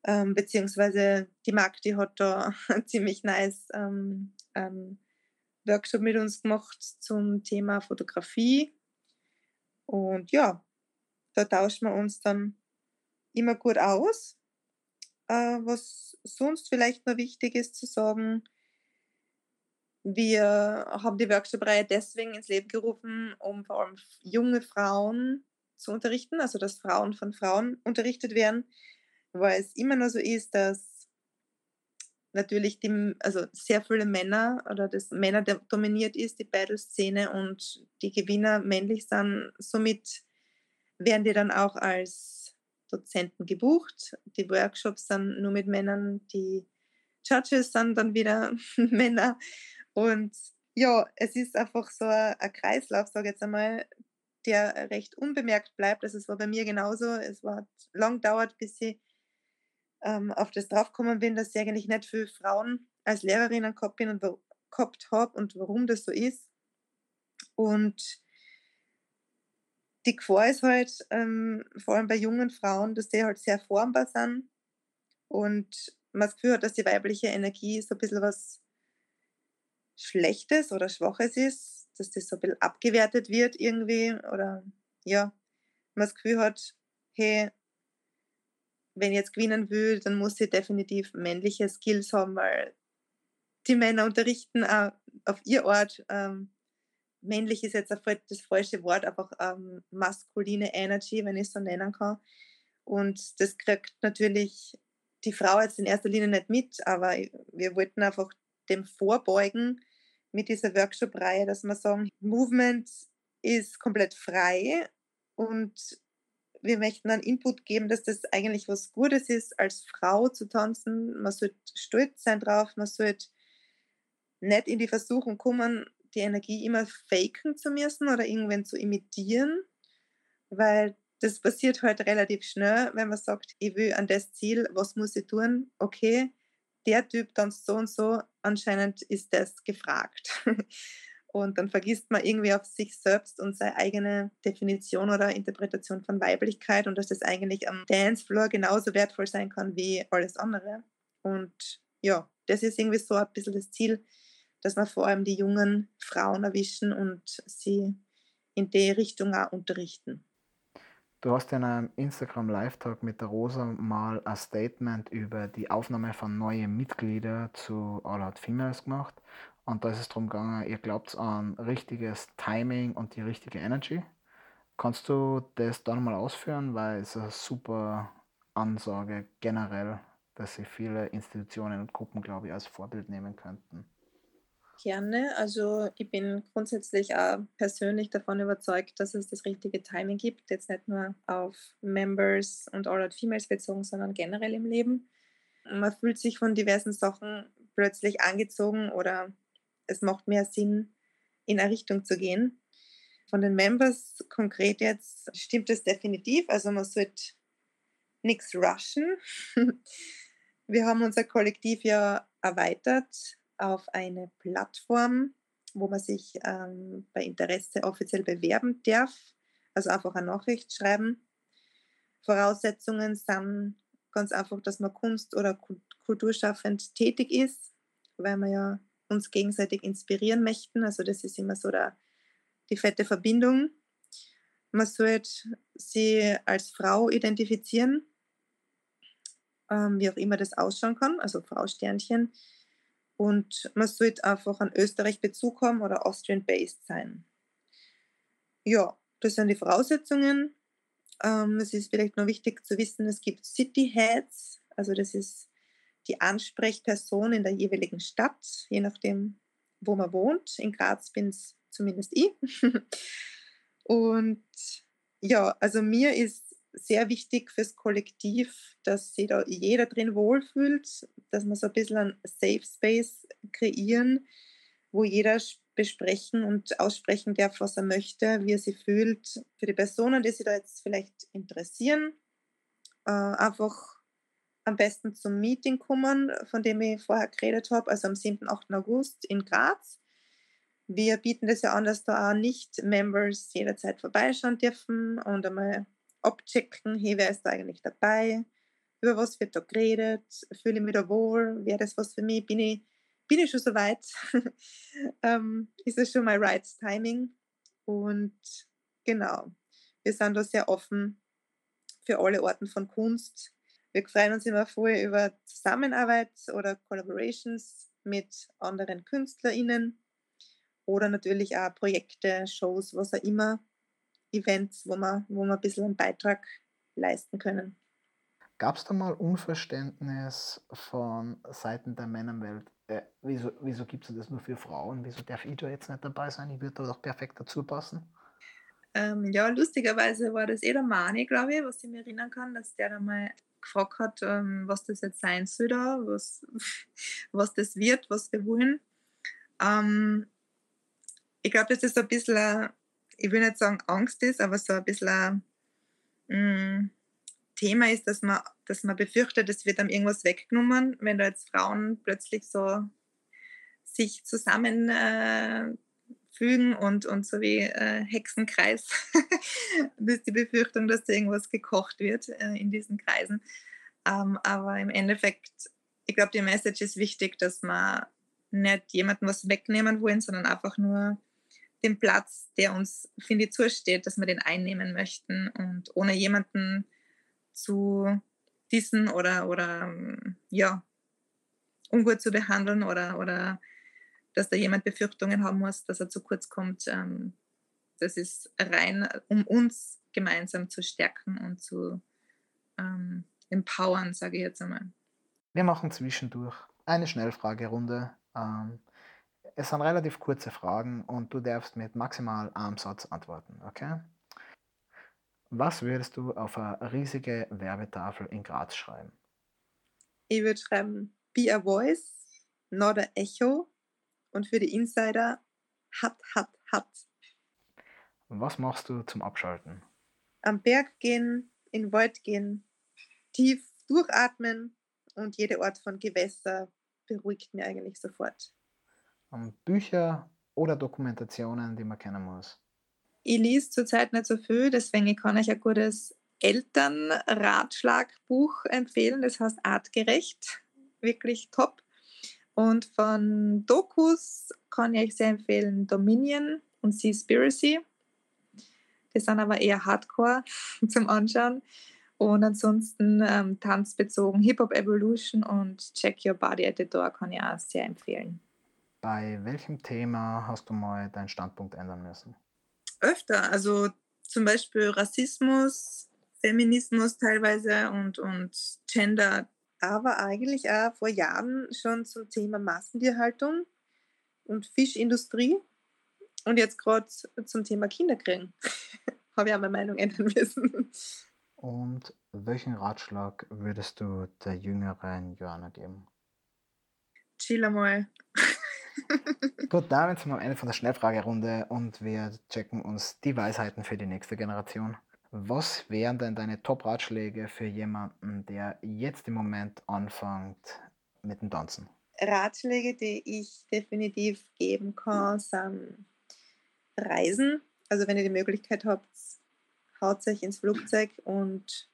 ähm, beziehungsweise die Magdi hat da einen ziemlich nice ähm, ähm, Workshop mit uns gemacht zum Thema Fotografie. Und ja, da tauschen wir uns dann immer gut aus. Äh, was sonst vielleicht noch wichtig ist zu sagen, wir haben die Workshop-Reihe deswegen ins Leben gerufen, um vor allem junge Frauen zu unterrichten, also dass Frauen von Frauen unterrichtet werden, weil es immer nur so ist, dass natürlich die, also sehr viele Männer oder das Männer dominiert ist, die Battle-Szene und die Gewinner männlich sind. Somit werden die dann auch als Dozenten gebucht. Die Workshops sind nur mit Männern, die Judges sind dann wieder Männer und ja, es ist einfach so ein, ein Kreislauf, sage ich jetzt einmal, der recht unbemerkt bleibt. Also es war bei mir genauso. Es war lang dauert, bis ich ähm, auf das draufgekommen bin, dass ich eigentlich nicht viele Frauen als Lehrerinnen gehabt bin und gehabt habe und warum das so ist. Und die Gefahr ist halt, ähm, vor allem bei jungen Frauen, dass die halt sehr formbar sind und man das Gefühl hat, dass die weibliche Energie so ein bisschen was Schlechtes oder Schwaches ist, dass das so ein bisschen abgewertet wird irgendwie oder ja, man das Gefühl hat, hey, wenn ich jetzt gewinnen will, dann muss ich definitiv männliche Skills haben, weil die Männer unterrichten auch auf ihr Ort ähm, männlich ist jetzt das falsche Wort, einfach ähm, maskuline Energy, wenn ich es so nennen kann. Und das kriegt natürlich die Frau jetzt in erster Linie nicht mit, aber wir wollten einfach dem vorbeugen mit dieser Workshop-Reihe, dass wir sagen, Movement ist komplett frei und wir möchten einen Input geben, dass das eigentlich was Gutes ist, als Frau zu tanzen. Man sollte stolz sein drauf, man sollte nicht in die Versuchung kommen, die Energie immer faken zu müssen oder irgendwann zu imitieren, weil das passiert halt relativ schnell, wenn man sagt, ich will an das Ziel, was muss ich tun? Okay, der Typ tanzt so und so, anscheinend ist das gefragt. Und dann vergisst man irgendwie auf sich selbst und seine eigene Definition oder Interpretation von Weiblichkeit und dass das eigentlich am Dancefloor genauso wertvoll sein kann wie alles andere. Und ja, das ist irgendwie so ein bisschen das Ziel, dass wir vor allem die jungen Frauen erwischen und sie in die Richtung auch unterrichten. Du hast in einem Instagram Live-Talk mit der Rosa mal ein Statement über die Aufnahme von neuen Mitgliedern zu All Out Females gemacht. Und da ist es darum gegangen, ihr glaubt an richtiges Timing und die richtige Energy. Kannst du das da nochmal ausführen? Weil es eine super Ansage generell, dass sich viele Institutionen und Gruppen, glaube ich, als Vorbild nehmen könnten. Gerne. Also ich bin grundsätzlich auch persönlich davon überzeugt, dass es das richtige Timing gibt. Jetzt nicht nur auf Members und All Out Females bezogen, sondern generell im Leben. Man fühlt sich von diversen Sachen plötzlich angezogen oder es macht mehr Sinn, in eine Richtung zu gehen. Von den Members konkret jetzt stimmt es definitiv. Also man sollte nichts rushen. Wir haben unser Kollektiv ja erweitert auf eine Plattform, wo man sich ähm, bei Interesse offiziell bewerben darf. Also einfach eine Nachricht schreiben. Voraussetzungen sind ganz einfach, dass man kunst- oder kulturschaffend tätig ist, weil man ja uns gegenseitig inspirieren möchten. Also das ist immer so der, die fette Verbindung. Man sollte sie als Frau identifizieren, ähm, wie auch immer das ausschauen kann, also Frau Sternchen. Und man sollte einfach an Österreich Bezug haben oder Austrian-based sein. Ja, das sind die Voraussetzungen. Ähm, es ist vielleicht noch wichtig zu wissen, es gibt City Heads, also das ist die Ansprechperson in der jeweiligen Stadt, je nachdem, wo man wohnt. In Graz bin es zumindest ich. Und ja, also mir ist sehr wichtig fürs Kollektiv, dass sich da jeder drin wohlfühlt, dass wir so ein bisschen einen Safe Space kreieren, wo jeder besprechen und aussprechen darf, was er möchte, wie er sich fühlt. Für die Personen, die sich da jetzt vielleicht interessieren, äh, einfach am besten zum Meeting kommen, von dem ich vorher geredet habe, also am 7. 8. August in Graz. Wir bieten das ja an, dass da auch nicht-Members jederzeit vorbeischauen dürfen und einmal abchecken, hey, wer ist da eigentlich dabei, über was wird da geredet, fühle ich mich da wohl, wäre das was für mich, bin ich, bin ich schon so weit, ähm, ist es schon mein right timing? Und genau, wir sind da sehr offen für alle Orten von Kunst. Wir freuen uns immer voll über Zusammenarbeit oder Collaborations mit anderen KünstlerInnen oder natürlich auch Projekte, Shows, was auch immer. Events, wo wir, wo wir ein bisschen einen Beitrag leisten können. Gab es da mal Unverständnis von Seiten der Männerwelt? Äh, wieso wieso gibt es das nur für Frauen? Wieso darf ich da jetzt nicht dabei sein? Ich würde da doch perfekt dazu passen. Ähm, ja, lustigerweise war das eh der Mani, glaube ich, was ich mir erinnern kann, dass der da mal gefragt hat, ähm, was das jetzt sein soll da, was, was das wird, was wir wollen. Ähm, ich glaube, das ist ein bisschen ich will nicht sagen Angst ist, aber so ein bisschen ein mm, Thema ist, dass man, dass man befürchtet, es wird einem irgendwas weggenommen, wenn da jetzt Frauen plötzlich so sich zusammenfügen äh, und, und so wie äh, Hexenkreis. das ist die Befürchtung, dass da irgendwas gekocht wird äh, in diesen Kreisen. Ähm, aber im Endeffekt, ich glaube, die Message ist wichtig, dass man nicht jemandem was wegnehmen wollen, sondern einfach nur den Platz, der uns, finde ich, zusteht, dass wir den einnehmen möchten und ohne jemanden zu dissen oder, oder ja, ungut zu behandeln oder, oder dass da jemand Befürchtungen haben muss, dass er zu kurz kommt. Ähm, das ist rein, um uns gemeinsam zu stärken und zu ähm, empowern, sage ich jetzt einmal. Wir machen zwischendurch eine Schnellfragerunde. Ähm, es sind relativ kurze Fragen und du darfst mit maximal einem Satz antworten, okay? Was würdest du auf eine riesige Werbetafel in Graz schreiben? Ich würde schreiben, be a voice, not a echo. Und für die Insider, hat, hat, hat. Was machst du zum Abschalten? Am Berg gehen, in Wald gehen, tief durchatmen und jede Art von Gewässer beruhigt mir eigentlich sofort. Bücher oder Dokumentationen, die man kennen muss? Ich lese zurzeit nicht so viel, deswegen kann ich ein gutes Elternratschlagbuch empfehlen. Das heißt Artgerecht. Wirklich top. Und von Dokus kann ich euch sehr empfehlen Dominion und Seaspiracy. Die sind aber eher Hardcore zum Anschauen. Und ansonsten ähm, tanzbezogen Hip-Hop Evolution und Check Your Body at the Door kann ich auch sehr empfehlen. Bei welchem Thema hast du mal deinen Standpunkt ändern müssen? Öfter, also zum Beispiel Rassismus, Feminismus teilweise und, und Gender, aber eigentlich auch vor Jahren schon zum Thema Massentierhaltung und Fischindustrie und jetzt gerade zum Thema Kinderkriegen. Habe ich auch meine Meinung ändern müssen. Und welchen Ratschlag würdest du der jüngeren Joanna geben? Chill einmal. Gut, damit sind wir am Ende von der Schnellfragerunde und wir checken uns die Weisheiten für die nächste Generation. Was wären denn deine Top-Ratschläge für jemanden, der jetzt im Moment anfängt mit dem Tanzen? Ratschläge, die ich definitiv geben kann, sind Reisen. Also wenn ihr die Möglichkeit habt, haut euch ins Flugzeug und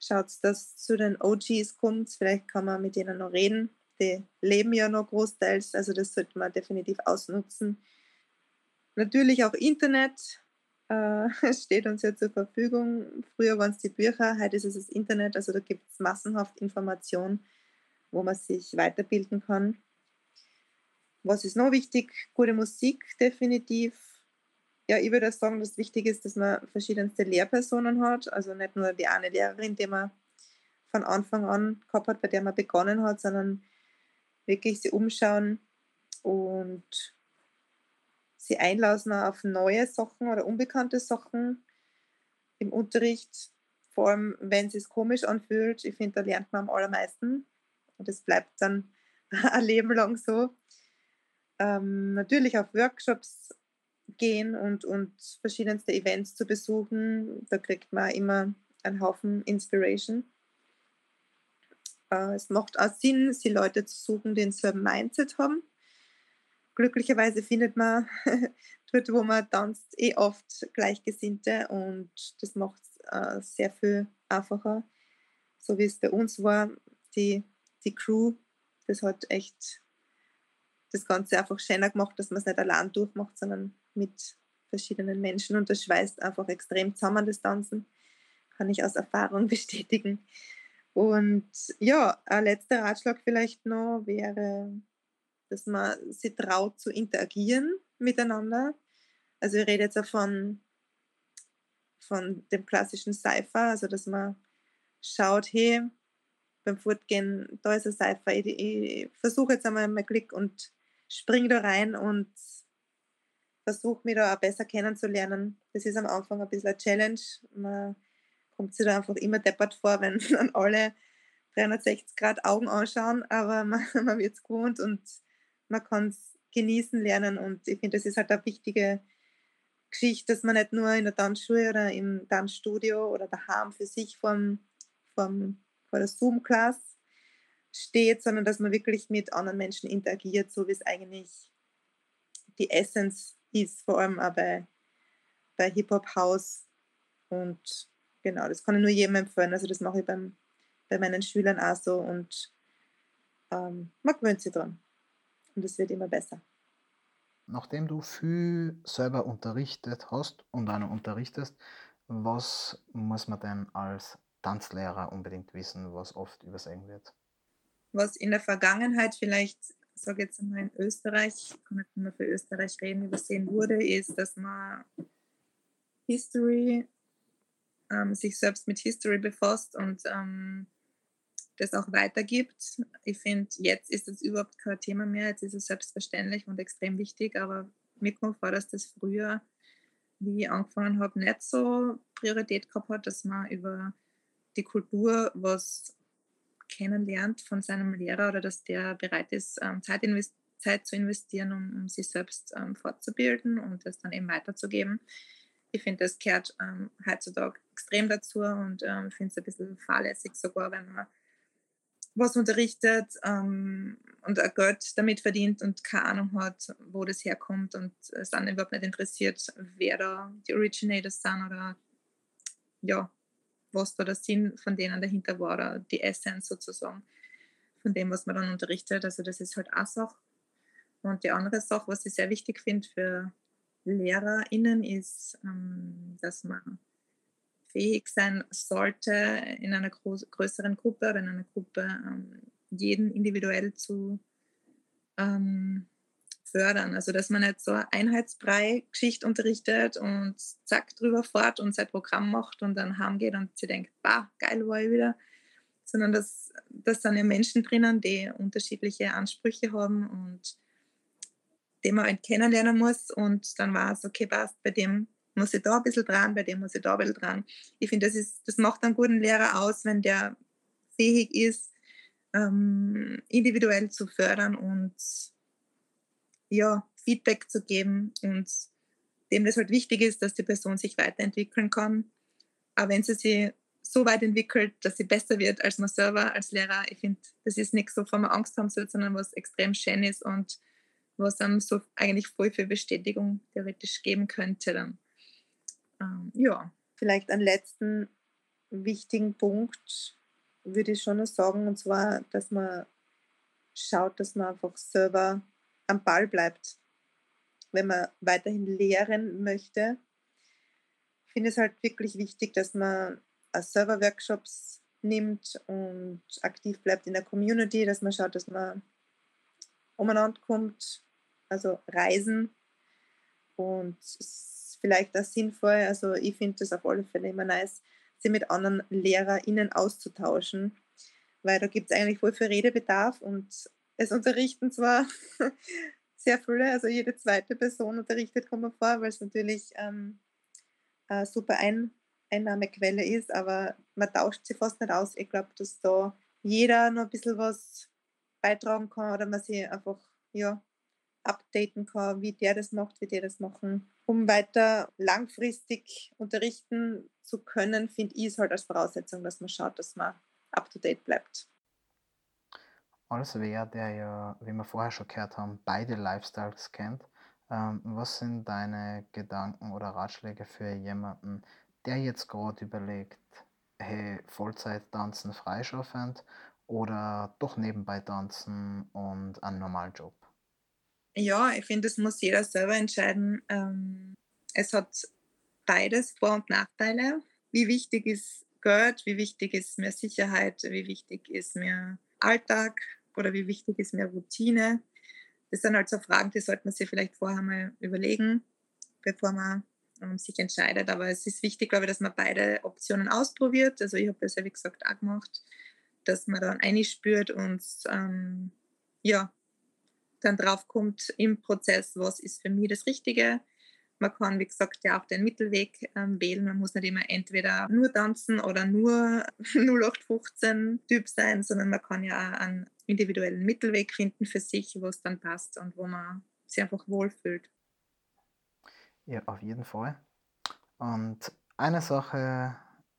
schaut, dass zu den OGs kommt. Vielleicht kann man mit denen noch reden die leben ja noch großteils, also das sollte man definitiv ausnutzen. Natürlich auch Internet äh, steht uns ja zur Verfügung. Früher waren es die Bücher, heute ist es das Internet, also da gibt es massenhaft Informationen, wo man sich weiterbilden kann. Was ist noch wichtig? Gute Musik definitiv. Ja, ich würde sagen, dass wichtig ist, dass man verschiedenste Lehrpersonen hat, also nicht nur die eine Lehrerin, die man von Anfang an gehabt hat, bei der man begonnen hat, sondern wirklich sie umschauen und sie einlassen auf neue Sachen oder unbekannte Sachen im Unterricht, vor allem wenn es sich komisch anfühlt. Ich finde, da lernt man am allermeisten und das bleibt dann ein Leben lang so. Ähm, natürlich auf Workshops gehen und, und verschiedenste Events zu besuchen. Da kriegt man immer einen Haufen Inspiration. Äh, es macht auch Sinn, sie Leute zu suchen, die denselben Mindset haben. Glücklicherweise findet man dort, wo man tanzt, eh oft Gleichgesinnte und das macht es äh, sehr viel einfacher. So wie es bei uns war, die, die Crew, das hat echt das Ganze einfach schöner gemacht, dass man es nicht allein durchmacht, sondern mit verschiedenen Menschen und das schweißt einfach extrem zusammen, das Tanzen. Kann ich aus Erfahrung bestätigen. Und ja, ein letzter Ratschlag vielleicht noch wäre, dass man sich traut zu interagieren miteinander. Also ich rede jetzt auch von, von dem klassischen Cypher, also dass man schaut, hey, beim Fortgehen, da ist ein Cypher, ich, ich versuche jetzt einmal mein Glück und springe da rein und versuche mich da auch besser kennenzulernen. Das ist am Anfang ein bisschen eine Challenge. Man kommt sich da einfach immer deppert vor, wenn dann alle 360 Grad Augen anschauen, aber man, man wird es gewohnt und man kann es genießen lernen und ich finde, das ist halt eine wichtige Geschichte, dass man nicht nur in der Tanzschule oder im Tanzstudio oder daheim für sich vom, vom, vor der Zoom-Class steht, sondern dass man wirklich mit anderen Menschen interagiert, so wie es eigentlich die Essence ist, vor allem auch bei, bei Hip-Hop-House und genau, das kann ich nur jedem empfehlen. Also das mache ich beim, bei meinen Schülern auch so und ähm, man gewöhnt sich dran. Und es wird immer besser. Nachdem du viel selber unterrichtet hast und auch noch unterrichtest, was muss man denn als Tanzlehrer unbedingt wissen, was oft übersehen wird? Was in der Vergangenheit vielleicht sage jetzt einmal in Österreich, ich kann nicht mehr für Österreich reden, übersehen wurde, ist, dass man History, ähm, sich selbst mit History befasst und ähm, das auch weitergibt. Ich finde, jetzt ist es überhaupt kein Thema mehr, jetzt ist es selbstverständlich und extrem wichtig, aber mir kommt vor, dass das früher, wie ich angefangen habe, nicht so Priorität gehabt hat, dass man über die Kultur was kennenlernt von seinem Lehrer oder dass der bereit ist, ähm, Zeit, Zeit zu investieren, um, um sich selbst ähm, fortzubilden und das dann eben weiterzugeben. Ich finde, das gehört ähm, heutzutage extrem dazu und ähm, finde es ein bisschen fahrlässig sogar, wenn man was unterrichtet ähm, und ein Geld damit verdient und keine Ahnung hat, wo das herkommt und es dann überhaupt nicht interessiert, wer da die Originators sind oder ja, was da der Sinn von denen dahinter war, oder die Essenz sozusagen von dem, was man dann unterrichtet. Also das ist halt eine Sache. Und die andere Sache, was ich sehr wichtig finde für LehrerInnen, ist, ähm, dass man fähig sein sollte, in einer größeren Gruppe oder in einer Gruppe ähm, jeden individuell zu ähm, fördern. Also dass man nicht so Einheitsbrei-Geschichte unterrichtet und zack drüber fort und sein Programm macht und dann heimgeht und sie denkt, bah, geil war ich wieder. Sondern dass das sind ja Menschen drinnen, die unterschiedliche Ansprüche haben und die man halt kennenlernen muss und dann war es, okay, passt, bei dem muss ich da ein bisschen dran, bei dem muss ich da ein bisschen dran. Ich finde, das, das macht einen guten Lehrer aus, wenn der fähig ist, ähm, individuell zu fördern und ja, Feedback zu geben und dem das halt wichtig ist, dass die Person sich weiterentwickeln kann. Aber wenn sie sich so weit entwickelt, dass sie besser wird als man selber, als Lehrer, ich finde, das ist nichts, wovon man Angst haben soll, sondern was extrem schön ist und was einem so eigentlich voll für Bestätigung theoretisch geben könnte. Dann. Ähm, ja. Vielleicht einen letzten wichtigen Punkt würde ich schon noch sagen, und zwar, dass man schaut, dass man einfach selber am Ball bleibt, wenn man weiterhin lehren möchte. Ich finde es halt wirklich wichtig, dass man Server-Workshops nimmt und aktiv bleibt in der Community, dass man schaut, dass man umeinander kommt, also reisen und ist vielleicht auch sinnvoll, also ich finde das auf alle Fälle immer nice, sich mit anderen LehrerInnen auszutauschen, weil da gibt es eigentlich voll viel Redebedarf und es unterrichten zwar sehr viele, also jede zweite Person unterrichtet, kommt mir vor, weil es natürlich ähm, eine super Ein Einnahmequelle ist, aber man tauscht sie fast nicht aus. Ich glaube, dass da jeder noch ein bisschen was beitragen kann oder man sich einfach ja, updaten kann, wie der das macht, wie der das machen. Um weiter langfristig unterrichten zu können, finde ich es halt als Voraussetzung, dass man schaut, dass man up to date bleibt als wer, der ja, wie wir vorher schon gehört haben, beide Lifestyles kennt, ähm, was sind deine Gedanken oder Ratschläge für jemanden, der jetzt gerade überlegt, hey, Vollzeit tanzen freischaffend oder doch nebenbei tanzen und einen normalen Job? Ja, ich finde, das muss jeder selber entscheiden. Ähm, es hat beides Vor- und Nachteile. Wie wichtig ist Geld, wie wichtig ist mir Sicherheit, wie wichtig ist mir Alltag oder wie wichtig ist mehr Routine? Das sind halt so Fragen, die sollte man sich vielleicht vorher mal überlegen, bevor man ähm, sich entscheidet. Aber es ist wichtig, glaube ich, dass man beide Optionen ausprobiert. Also ich habe das ja, wie gesagt, auch gemacht, dass man dann einspürt und ähm, ja, dann drauf kommt im Prozess, was ist für mich das Richtige man kann, wie gesagt, ja auch den Mittelweg ähm, wählen. Man muss nicht immer entweder nur tanzen oder nur 0815-Typ sein, sondern man kann ja auch einen individuellen Mittelweg finden für sich, wo es dann passt und wo man sich einfach wohlfühlt. Ja, auf jeden Fall. Und eine Sache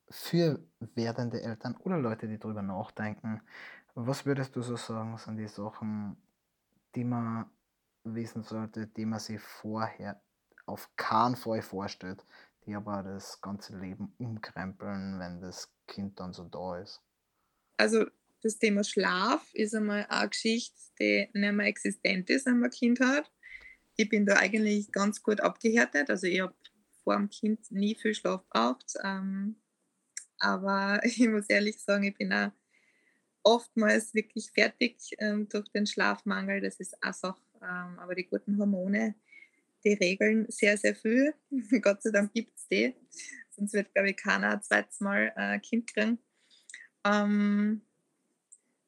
für werdende Eltern oder Leute, die darüber nachdenken, was würdest du so sagen, sind die Sachen, die man wissen sollte, die man sich vorher auf keinen Fall vorstellt, die aber das ganze Leben umkrempeln, wenn das Kind dann so da ist. Also das Thema Schlaf ist einmal eine Geschichte, die nicht mehr existent ist, wenn man ein Kind hat. Ich bin da eigentlich ganz gut abgehärtet. Also ich habe vor dem Kind nie viel Schlaf braucht. Ähm, aber ich muss ehrlich sagen, ich bin auch oftmals wirklich fertig ähm, durch den Schlafmangel. Das ist auch Sache. Ähm, aber die guten Hormone, die regeln sehr, sehr viel. Gott sei Dank gibt es die. Sonst wird, glaube ich, keiner ein zweites Mal ein äh, Kind kriegen. Ähm,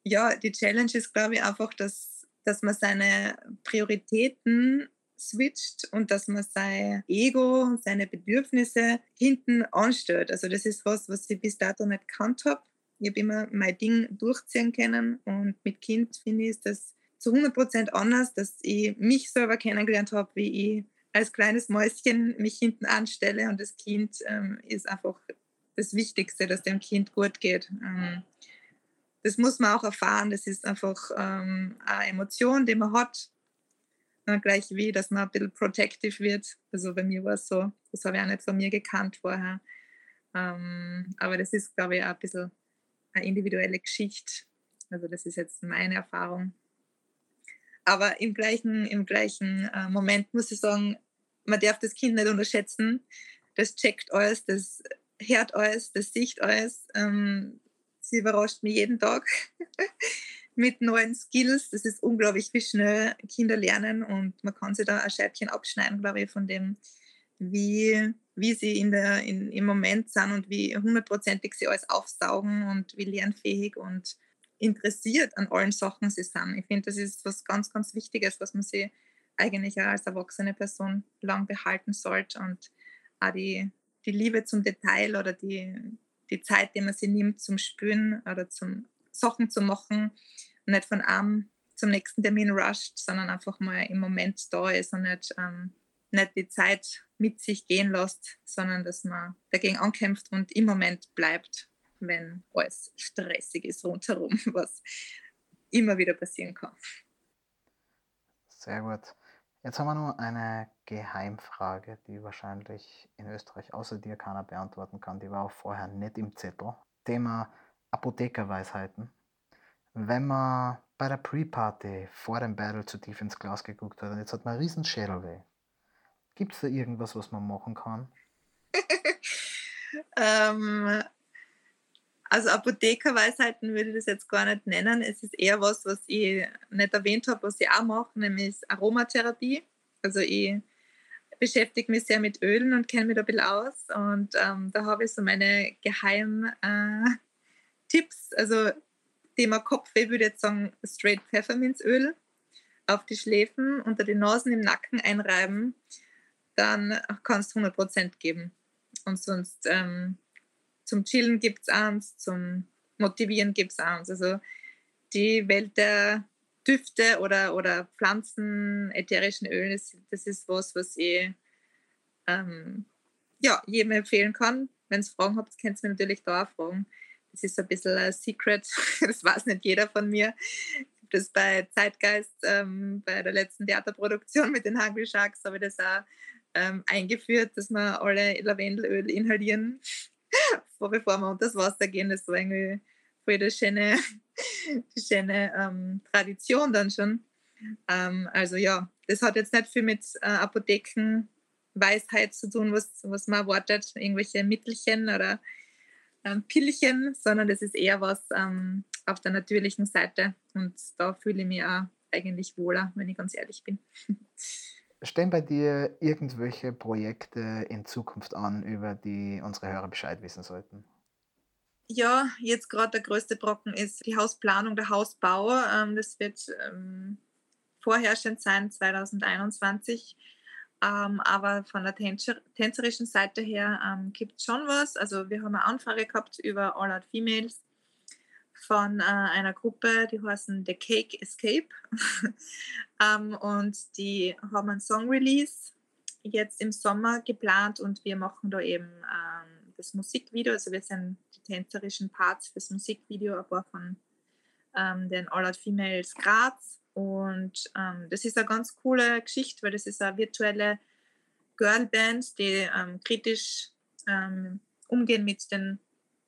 ja, die Challenge ist, glaube ich, einfach, dass, dass man seine Prioritäten switcht und dass man sein Ego seine Bedürfnisse hinten anstellt. Also das ist was, was ich bis dato nicht gekannt habe. Ich habe immer mein Ding durchziehen können und mit Kind finde ich, das zu 100% anders, dass ich mich selber kennengelernt habe, wie ich als kleines Mäuschen mich hinten anstelle und das Kind ähm, ist einfach das Wichtigste, dass dem Kind gut geht. Ähm, das muss man auch erfahren. Das ist einfach ähm, eine Emotion, die man hat. Gleich wie, dass man ein bisschen protective wird. Also bei mir war es so. Das habe ich auch nicht von mir gekannt vorher. Ähm, aber das ist, glaube ich, auch ein bisschen eine individuelle Geschichte. Also das ist jetzt meine Erfahrung. Aber im gleichen, im gleichen äh, Moment muss ich sagen, man darf das Kind nicht unterschätzen. Das checkt alles, das hört alles, das sieht alles. Ähm, sie überrascht mich jeden Tag mit neuen Skills. Das ist unglaublich, wie schnell Kinder lernen und man kann sich da ein Scheibchen abschneiden, glaube ich, von dem, wie, wie sie in der, in, im Moment sind und wie hundertprozentig sie alles aufsaugen und wie lernfähig und interessiert an allen Sachen sie sind. Ich finde, das ist was ganz, ganz Wichtiges, was man sich eigentlich auch als erwachsene Person lang behalten sollte und auch die, die Liebe zum Detail oder die, die Zeit, die man sich nimmt zum Spüren oder zum Sachen zu machen, nicht von einem zum nächsten Termin rusht, sondern einfach mal im Moment da ist und nicht, ähm, nicht die Zeit mit sich gehen lässt, sondern dass man dagegen ankämpft und im Moment bleibt, wenn alles stressig ist rundherum, was immer wieder passieren kann. Sehr gut. Jetzt haben wir nur eine Geheimfrage, die wahrscheinlich in Österreich außer dir keiner beantworten kann. Die war auch vorher nicht im Zettel. Thema Apothekerweisheiten. Wenn man bei der Pre-Party vor dem Battle zu tief ins Glas geguckt hat und jetzt hat man einen riesen Schädelweh, gibt es da irgendwas, was man machen kann? ähm, also Apothekerweisheiten würde ich das jetzt gar nicht nennen. Es ist eher was, was ich nicht erwähnt habe, was ich auch mache, nämlich Aromatherapie. Also ich beschäftige mich sehr mit Ölen und kenne mich da ein bisschen aus. Und ähm, da habe ich so meine geheimen äh, Tipps. Also Thema Kopfweh würde ich jetzt sagen, straight Pfefferminzöl auf die Schläfen, unter die Nasen im Nacken einreiben. Dann kannst du 100% geben. Und sonst ähm, zum Chillen gibt es eins, zum Motivieren gibt es eins. Also die Welt der Düfte oder, oder Pflanzen, ätherischen Öle, das, das ist was, was ich ähm, ja, jedem empfehlen kann. Wenn es Fragen habt, könnt ihr mir natürlich da auch fragen. Das ist ein bisschen ein Secret, das weiß nicht jeder von mir. Das bei Zeitgeist, ähm, bei der letzten Theaterproduktion mit den Hungry Sharks, habe ich das auch ähm, eingeführt, dass wir alle Lavendelöl inhalieren vor, bevor wir unter das Wasser gehen. Das war irgendwie voll die schöne, die schöne ähm, Tradition dann schon. Ähm, also ja, das hat jetzt nicht viel mit äh, Apothekenweisheit zu tun, was, was man erwartet, irgendwelche Mittelchen oder ähm, Pillchen, sondern das ist eher was ähm, auf der natürlichen Seite. Und da fühle ich mich auch eigentlich wohler, wenn ich ganz ehrlich bin. Stehen bei dir irgendwelche Projekte in Zukunft an, über die unsere Hörer Bescheid wissen sollten? Ja, jetzt gerade der größte Brocken ist die Hausplanung, der Hausbau. Ähm, das wird ähm, vorherrschend sein 2021. Ähm, aber von der Tänzer tänzerischen Seite her ähm, gibt es schon was. Also wir haben eine Anfrage gehabt über All Out Females von äh, einer Gruppe, die heißen The Cake Escape. ähm, und die haben einen Song-Release jetzt im Sommer geplant und wir machen da eben ähm, das Musikvideo. Also wir sind die tänzerischen Parts fürs Musikvideo, aber von ähm, den All Out Females Graz. Und ähm, das ist eine ganz coole Geschichte, weil das ist eine virtuelle Girlband, die ähm, kritisch ähm, umgehen mit den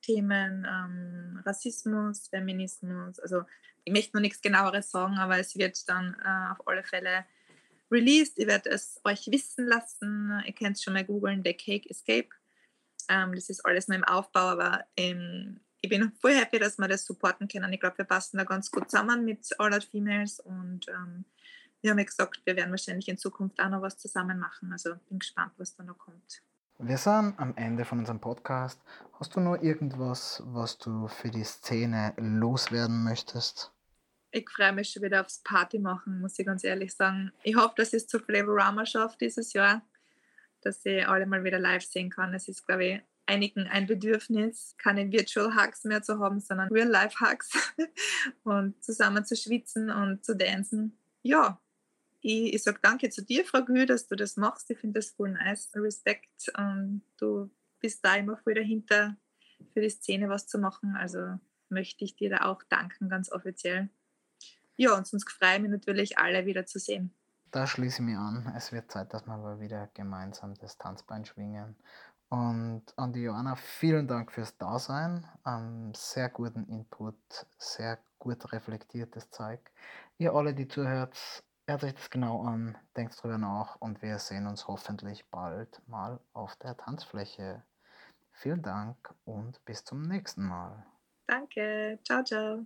Themen ähm, Rassismus, Feminismus. Also ich möchte noch nichts genaueres sagen, aber es wird dann äh, auf alle Fälle released. Ich werde es euch wissen lassen. Ihr könnt es schon mal googeln, The Cake Escape. Ähm, das ist alles noch im Aufbau, aber im, ich bin voll happy, dass wir das supporten können. Ich glaube, wir passen da ganz gut zusammen mit All Out Females und ähm, wir haben ja gesagt, wir werden wahrscheinlich in Zukunft auch noch was zusammen machen. Also bin gespannt, was da noch kommt. Wir sind am Ende von unserem Podcast. Hast du noch irgendwas, was du für die Szene loswerden möchtest? Ich freue mich schon wieder aufs Party machen, muss ich ganz ehrlich sagen. Ich hoffe, dass ich es zu Flavorama schaffe dieses Jahr, dass ich alle mal wieder live sehen kann. Es ist, glaube ich, einigen ein Bedürfnis, keine Virtual Hugs mehr zu haben, sondern Real-Life Hugs und zusammen zu schwitzen und zu tanzen. Ja, ich, ich sage danke zu dir, Frau Gül, dass du das machst. Ich finde das voll nice. Respekt. Und du bist da immer voll dahinter, für die Szene was zu machen. Also möchte ich dir da auch danken, ganz offiziell. Ja, und sonst freue ich mich natürlich, alle wieder zu sehen. Da schließe ich mich an. Es wird Zeit, dass wir aber wieder gemeinsam das Tanzbein schwingen. Und an die Joanna, vielen Dank fürs Dasein. Ähm, sehr guten Input, sehr gut reflektiertes Zeug. Ihr alle, die zuhört, Hört euch das genau an, denkt drüber nach und wir sehen uns hoffentlich bald mal auf der Tanzfläche. Vielen Dank und bis zum nächsten Mal. Danke. Ciao, ciao.